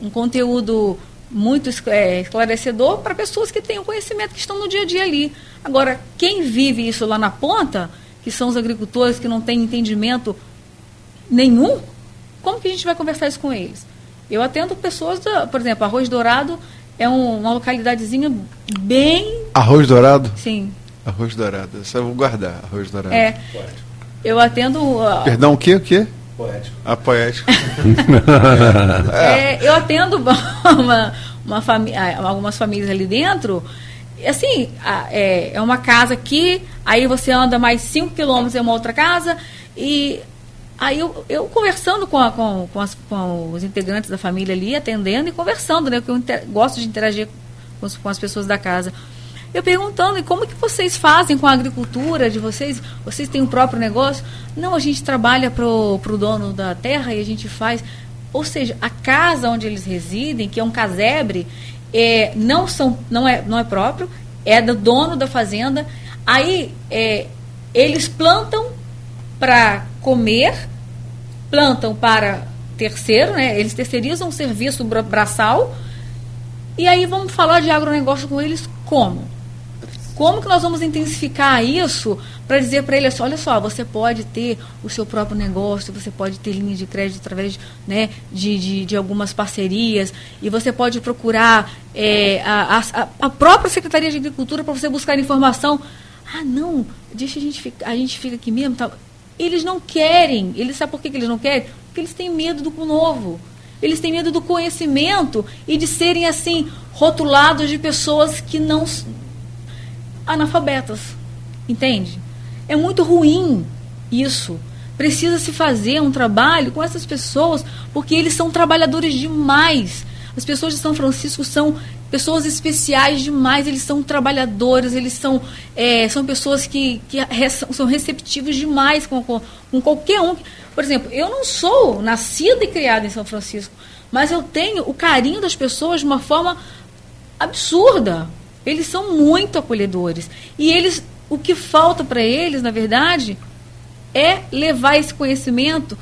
um conteúdo muito é, esclarecedor para pessoas que têm o conhecimento, que estão no dia a dia ali. Agora, quem vive isso lá na ponta, que são os agricultores que não têm entendimento nenhum, como que a gente vai conversar isso com eles? Eu atendo pessoas, da, por exemplo, Arroz Dourado é um, uma localidadezinha bem. Arroz Dourado? Sim. Arroz Dourado. Eu vou guardar, Arroz Dourado. É. Eu atendo. Uh, Perdão, o quê? O quê? Poético. Ah, poético. é, eu atendo uma, uma fami algumas famílias ali dentro. Assim, é, é uma casa aqui, aí você anda mais 5 quilômetros em uma outra casa, e aí eu, eu conversando com, a, com, com, as, com, os integrantes da família ali, atendendo e conversando, né? Porque eu inter, gosto de interagir com, com as pessoas da casa eu perguntando, e como que vocês fazem com a agricultura de vocês? Vocês têm um próprio negócio? Não, a gente trabalha para o dono da terra e a gente faz. Ou seja, a casa onde eles residem, que é um casebre, é, não, são, não, é, não é próprio, é do dono da fazenda. Aí é, eles plantam para comer, plantam para terceiro, né? eles terceirizam o serviço braçal. E aí vamos falar de agronegócio com eles como? Como que nós vamos intensificar isso para dizer para ele assim, olha só, você pode ter o seu próprio negócio, você pode ter linha de crédito através né, de, de, de algumas parcerias, e você pode procurar é, a, a, a, própria Secretaria de Agricultura para você buscar informação. Ah, não, deixa a gente ficar, a gente fica aqui mesmo. Tá. Eles não querem, eles sabem por que, que eles não querem? Porque eles têm medo do novo. Eles têm medo do conhecimento e de serem assim rotulados de pessoas que não analfabetas. Entende? É muito ruim isso. Precisa se fazer um trabalho com essas pessoas, porque eles são trabalhadores demais. As pessoas de São Francisco são pessoas especiais demais, eles são trabalhadores, eles são, é, são pessoas que, que são receptivos demais com, com, com, qualquer um. Por exemplo, eu não sou nascida e criada em São Francisco, mas eu tenho o carinho das pessoas de uma forma absurda. Eles são muito acolhedores. E eles, o que falta para eles, na verdade, é levar esse conhecimento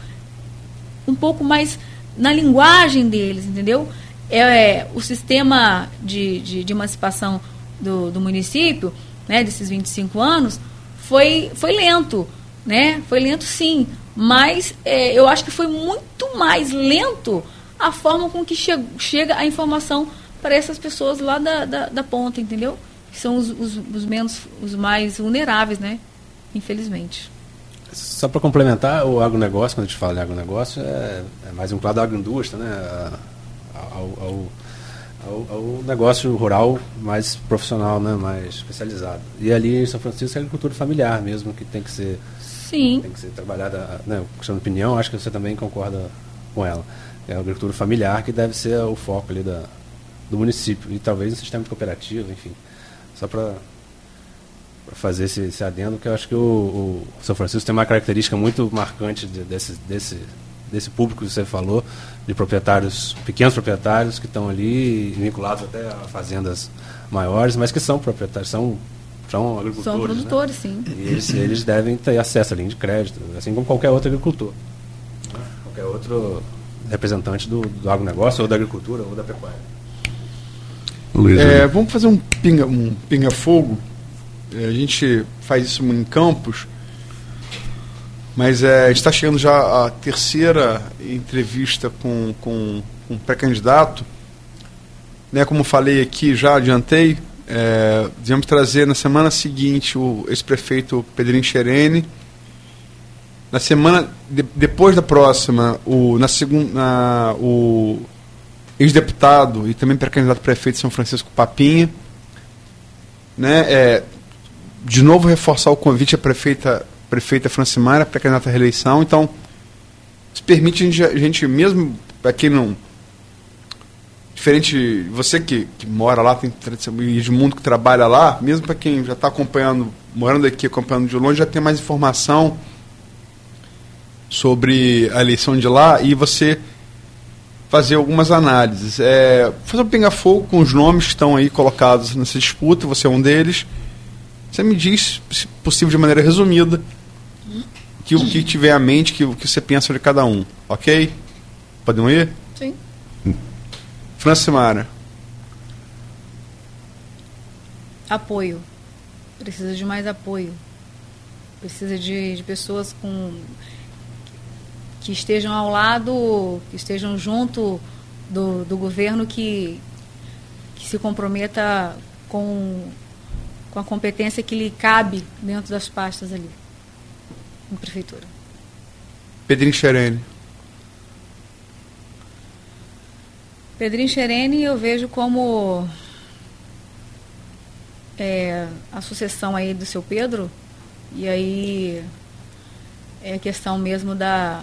um pouco mais na linguagem deles, entendeu? É, é o sistema de, de, de emancipação do, do, município, né, desses 25 anos, foi, foi lento, né? Foi lento sim, mas é, eu acho que foi muito mais lento a forma com que che chega a informação para essas pessoas lá da, da, da ponta, entendeu? Que são os, os, os, menos, os mais vulneráveis, né? Infelizmente. Só para complementar, o agronegócio, quando a gente fala em agronegócio, é, é mais um da agroindústria, né? Ao, ao, ao, ao, negócio rural mais profissional, né? mais especializado. E ali em São Francisco é agricultura familiar mesmo, que tem que ser, Sim. Tem que ser trabalhada, né? questão de opinião, acho que você também concorda com ela. É a agricultura familiar que deve ser o foco ali da, do município e talvez um sistema de cooperativa, enfim, só para fazer esse, esse, adendo, que eu acho que o, o, São Francisco tem uma característica muito marcante de, desse, desse, desse público que você falou, de proprietários, pequenos proprietários que estão ali vinculados até a fazendas maiores, mas que são proprietários, são, são agricultores. São produtores, né? sim. E eles, eles devem ter acesso à linha de crédito, assim como qualquer outro agricultor. Qualquer outro representante do, do agronegócio, ou da agricultura, ou da pecuária. É, vamos fazer um pinga, um pinga fogo. É, a gente faz isso em campos, mas é, está chegando já a terceira entrevista com, com, com um pré-candidato. Né, como falei aqui, já adiantei, é, devemos trazer na semana seguinte o ex-prefeito Pedrinho Xerene. Na semana de, depois da próxima, o, na segunda, o ex-deputado e também pré-candidato prefeito de São Francisco Papinha. Né, é, de novo reforçar o convite à prefeita, prefeita Francimara, pré-candidata à reeleição. Então, se permite a gente, a gente mesmo para quem não diferente, você que, que mora lá, tem e de mundo que trabalha lá, mesmo para quem já está acompanhando, morando aqui, acompanhando de longe, já tem mais informação sobre a eleição de lá e você fazer algumas análises. É, fazer um pinga-fogo com os nomes que estão aí colocados nessa disputa, você é um deles. Você me diz, se possível de maneira resumida, que o que tiver à mente, que o que você pensa de cada um. Ok? Podemos ir? Sim. Francimara. Apoio. Precisa de mais apoio. Precisa de, de pessoas com que estejam ao lado, que estejam junto do, do governo que, que se comprometa com, com a competência que lhe cabe dentro das pastas ali, na prefeitura. Pedrinho Xerene. Pedrinho Xerene eu vejo como é, a sucessão aí do seu Pedro, e aí é a questão mesmo da,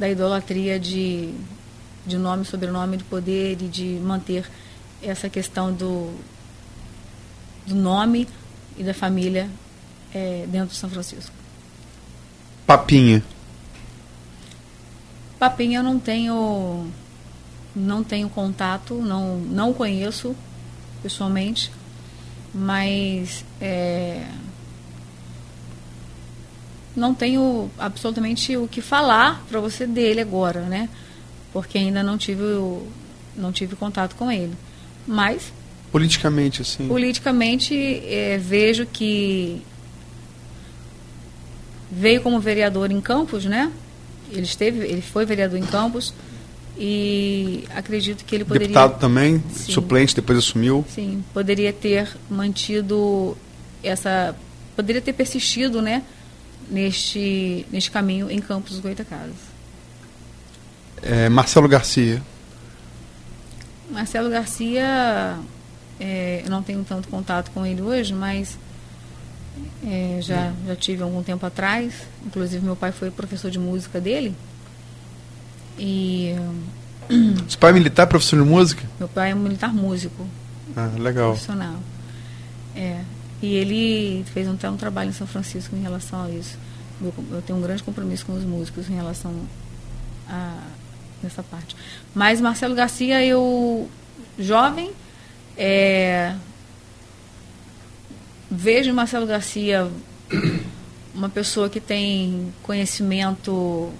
da idolatria de, de nome, sobrenome, de poder e de manter essa questão do, do nome e da família é, dentro de São Francisco. Papinha. Papinha eu não tenho não tenho contato, não não conheço pessoalmente, mas é, não tenho absolutamente o que falar para você dele agora, né? Porque ainda não tive não tive contato com ele. Mas politicamente assim. Politicamente é, vejo que veio como vereador em Campos, né? Ele esteve, ele foi vereador em Campos e acredito que ele poderia deputado também, sim, suplente depois assumiu. Sim, poderia ter mantido essa, poderia ter persistido, né? Neste, neste caminho em Campos dos Goitacazes. É, Marcelo Garcia. Marcelo Garcia, é, eu não tenho tanto contato com ele hoje, mas é, já, já tive algum tempo atrás. Inclusive, meu pai foi professor de música dele. E. Seu pai é militar, professor de música? Meu pai é um militar músico. Ah, legal. Profissional. É. E ele fez um, um trabalho em São Francisco em relação a isso. Eu, eu tenho um grande compromisso com os músicos em relação a nessa parte. Mas Marcelo Garcia, eu jovem, é, vejo Marcelo Garcia uma pessoa que tem conhecimento,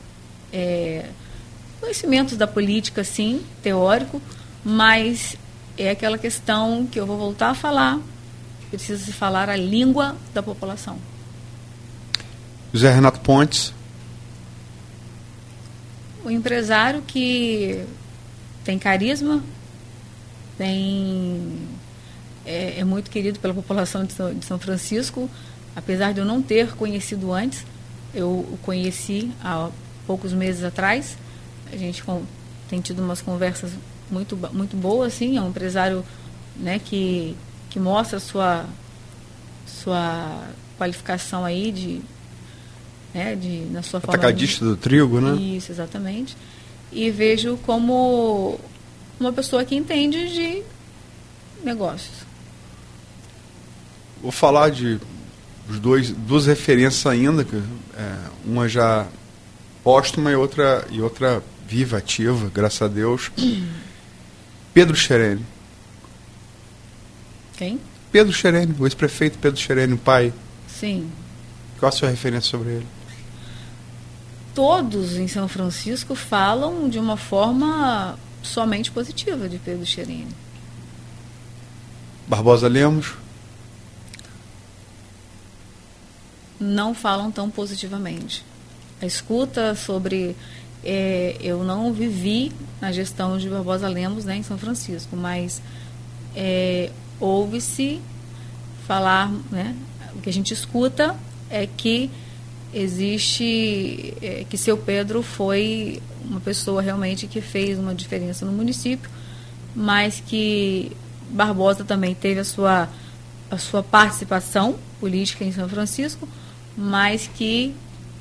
é, conhecimentos da política, sim, teórico, mas é aquela questão que eu vou voltar a falar precisa se falar a língua da população. José Renato Pontes. O empresário que tem carisma, tem é, é muito querido pela população de São, de São, Francisco, apesar de eu não ter conhecido antes, eu o conheci há poucos meses atrás. A gente com, tem tido umas conversas muito muito boas, assim, é um empresário né, que que mostra a sua, sua qualificação aí de, né, de na sua forma Atacadista do trigo, né? Isso, exatamente. E vejo como uma pessoa que entende de negócios. Vou falar de os dois, duas referências ainda, que, é, uma já póstuma e outra, e outra viva, ativa, graças a Deus. Pedro Xerene. Quem? Pedro Xerene, o ex-prefeito Pedro Xerene, o pai. Sim. Qual a sua referência sobre ele? Todos em São Francisco falam de uma forma somente positiva de Pedro Xerene. Barbosa Lemos? Não falam tão positivamente. A escuta sobre. É, eu não vivi na gestão de Barbosa Lemos né, em São Francisco, mas é, ouve-se falar, né, o que a gente escuta é que existe, é, que seu Pedro foi uma pessoa realmente que fez uma diferença no município, mas que Barbosa também teve a sua, a sua participação política em São Francisco, mas que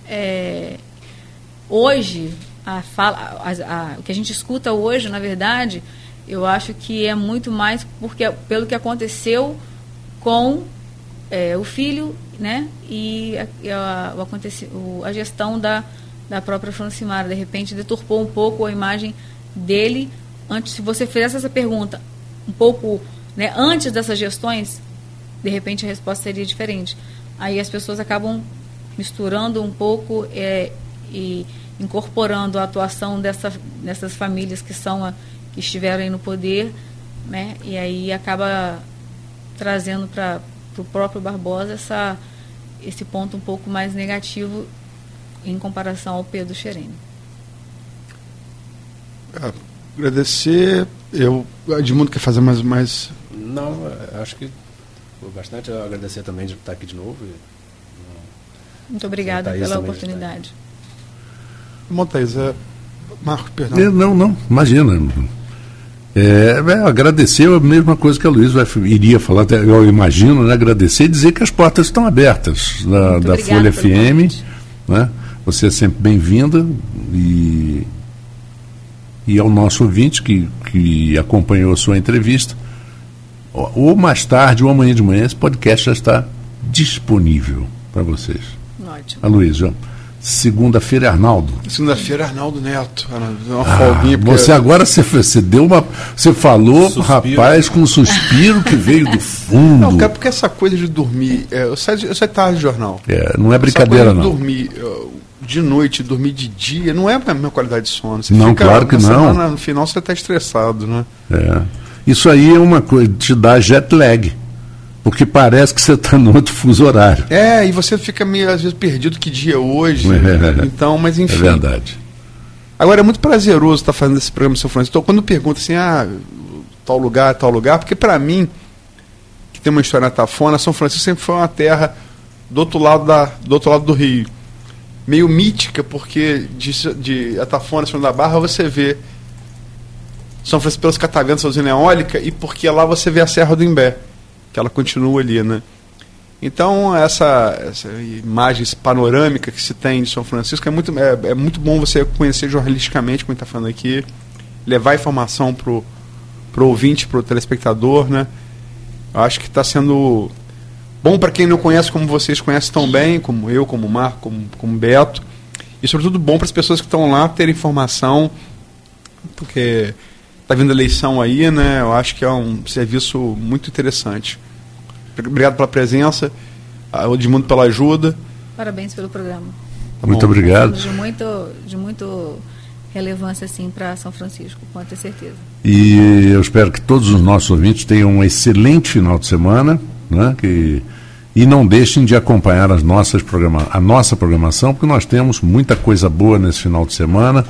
é, hoje, a fala, a, a, o que a gente escuta hoje, na verdade, Eu acho que é muito mais porque pelo que aconteceu com é, o filho, né? E a, a, o, a gestão da, da própria Francimara. De repente deturpou um pouco a imagem dele. Antes, se você fizesse essa pergunta um pouco né, antes dessas gestões, de repente a resposta seria diferente. Aí as pessoas acabam misturando um pouco é, e incorporando a atuação dessa, dessas famílias que são a, que estiveram aí no poder, né? E aí acaba trazendo para o próprio Barbosa essa, esse ponto um pouco mais negativo em comparação ao Pedro Xerene. É, agradecer. Eu, Edmundo quer fazer mais, mais. Não, acho que foi bastante agradecer também de estar aqui de novo. Muito obrigada pela oportunidade. Montes, é... Marco, perdão. Não, não, imagina. É, é, agradecer a mesma coisa que a Luísa iria falar, eu imagino, né, agradecer e dizer que as portas estão abertas da, da Folha FM. Né? Você é sempre bem-vinda e, e ao nosso ouvinte que, que acompanhou a sua entrevista, ou mais tarde ou amanhã de manhã, esse podcast já está disponível para vocês. Ótimo. A Luísa. Segunda-feira Arnaldo. Segunda-feira Arnaldo Neto. Uma ah, folguinha. Você agora você, você deu uma. Você falou, suspiro. rapaz, com um suspiro que veio do fundo. Não, cara, porque essa coisa de dormir. É, eu, saio, eu saio tarde de jornal. É, não é brincadeira, não. dormir de noite, dormir de dia, não é a mesma qualidade de sono. Você não, claro que não. Semana, no final você está estressado, né? É. Isso aí é uma coisa, te dá jet lag porque parece que você está no outro fuso horário. É, e você fica meio, às vezes, perdido que dia é hoje. É, então, mas enfim. É verdade. Agora, é muito prazeroso estar fazendo esse programa São Francisco. Então, quando pergunta assim, ah, tal lugar, tal lugar, porque para mim, que tem uma história na Tafona, São Francisco sempre foi uma terra do outro lado, da, do, outro lado do rio. Meio mítica, porque de, de Atafona, São da Barra, você vê São Francisco pelos cataventos, a usina eólica, e porque lá você vê a Serra do Imbé que ela continua ali, né? Então, essa, essa imagem panorâmica que se tem de São Francisco é muito, é, é muito bom você conhecer jornalisticamente, como está falando aqui, levar informação para o ouvinte, para o telespectador, né? Eu acho que está sendo bom para quem não conhece como vocês conhecem tão bem, como eu, como Marco, como, como Beto, e sobretudo bom para as pessoas que estão lá terem informação, porque Está vindo eleição aí, né? Eu acho que é um serviço muito interessante. Obrigado pela presença, o Edmundo pela ajuda. Parabéns pelo programa. Tá muito obrigado. De muito, de muito relevância assim para São Francisco, com ter certeza. E eu espero que todos os nossos ouvintes tenham um excelente final de semana, né? Que e não deixem de acompanhar as nossas programa a nossa programação, porque nós temos muita coisa boa nesse final de semana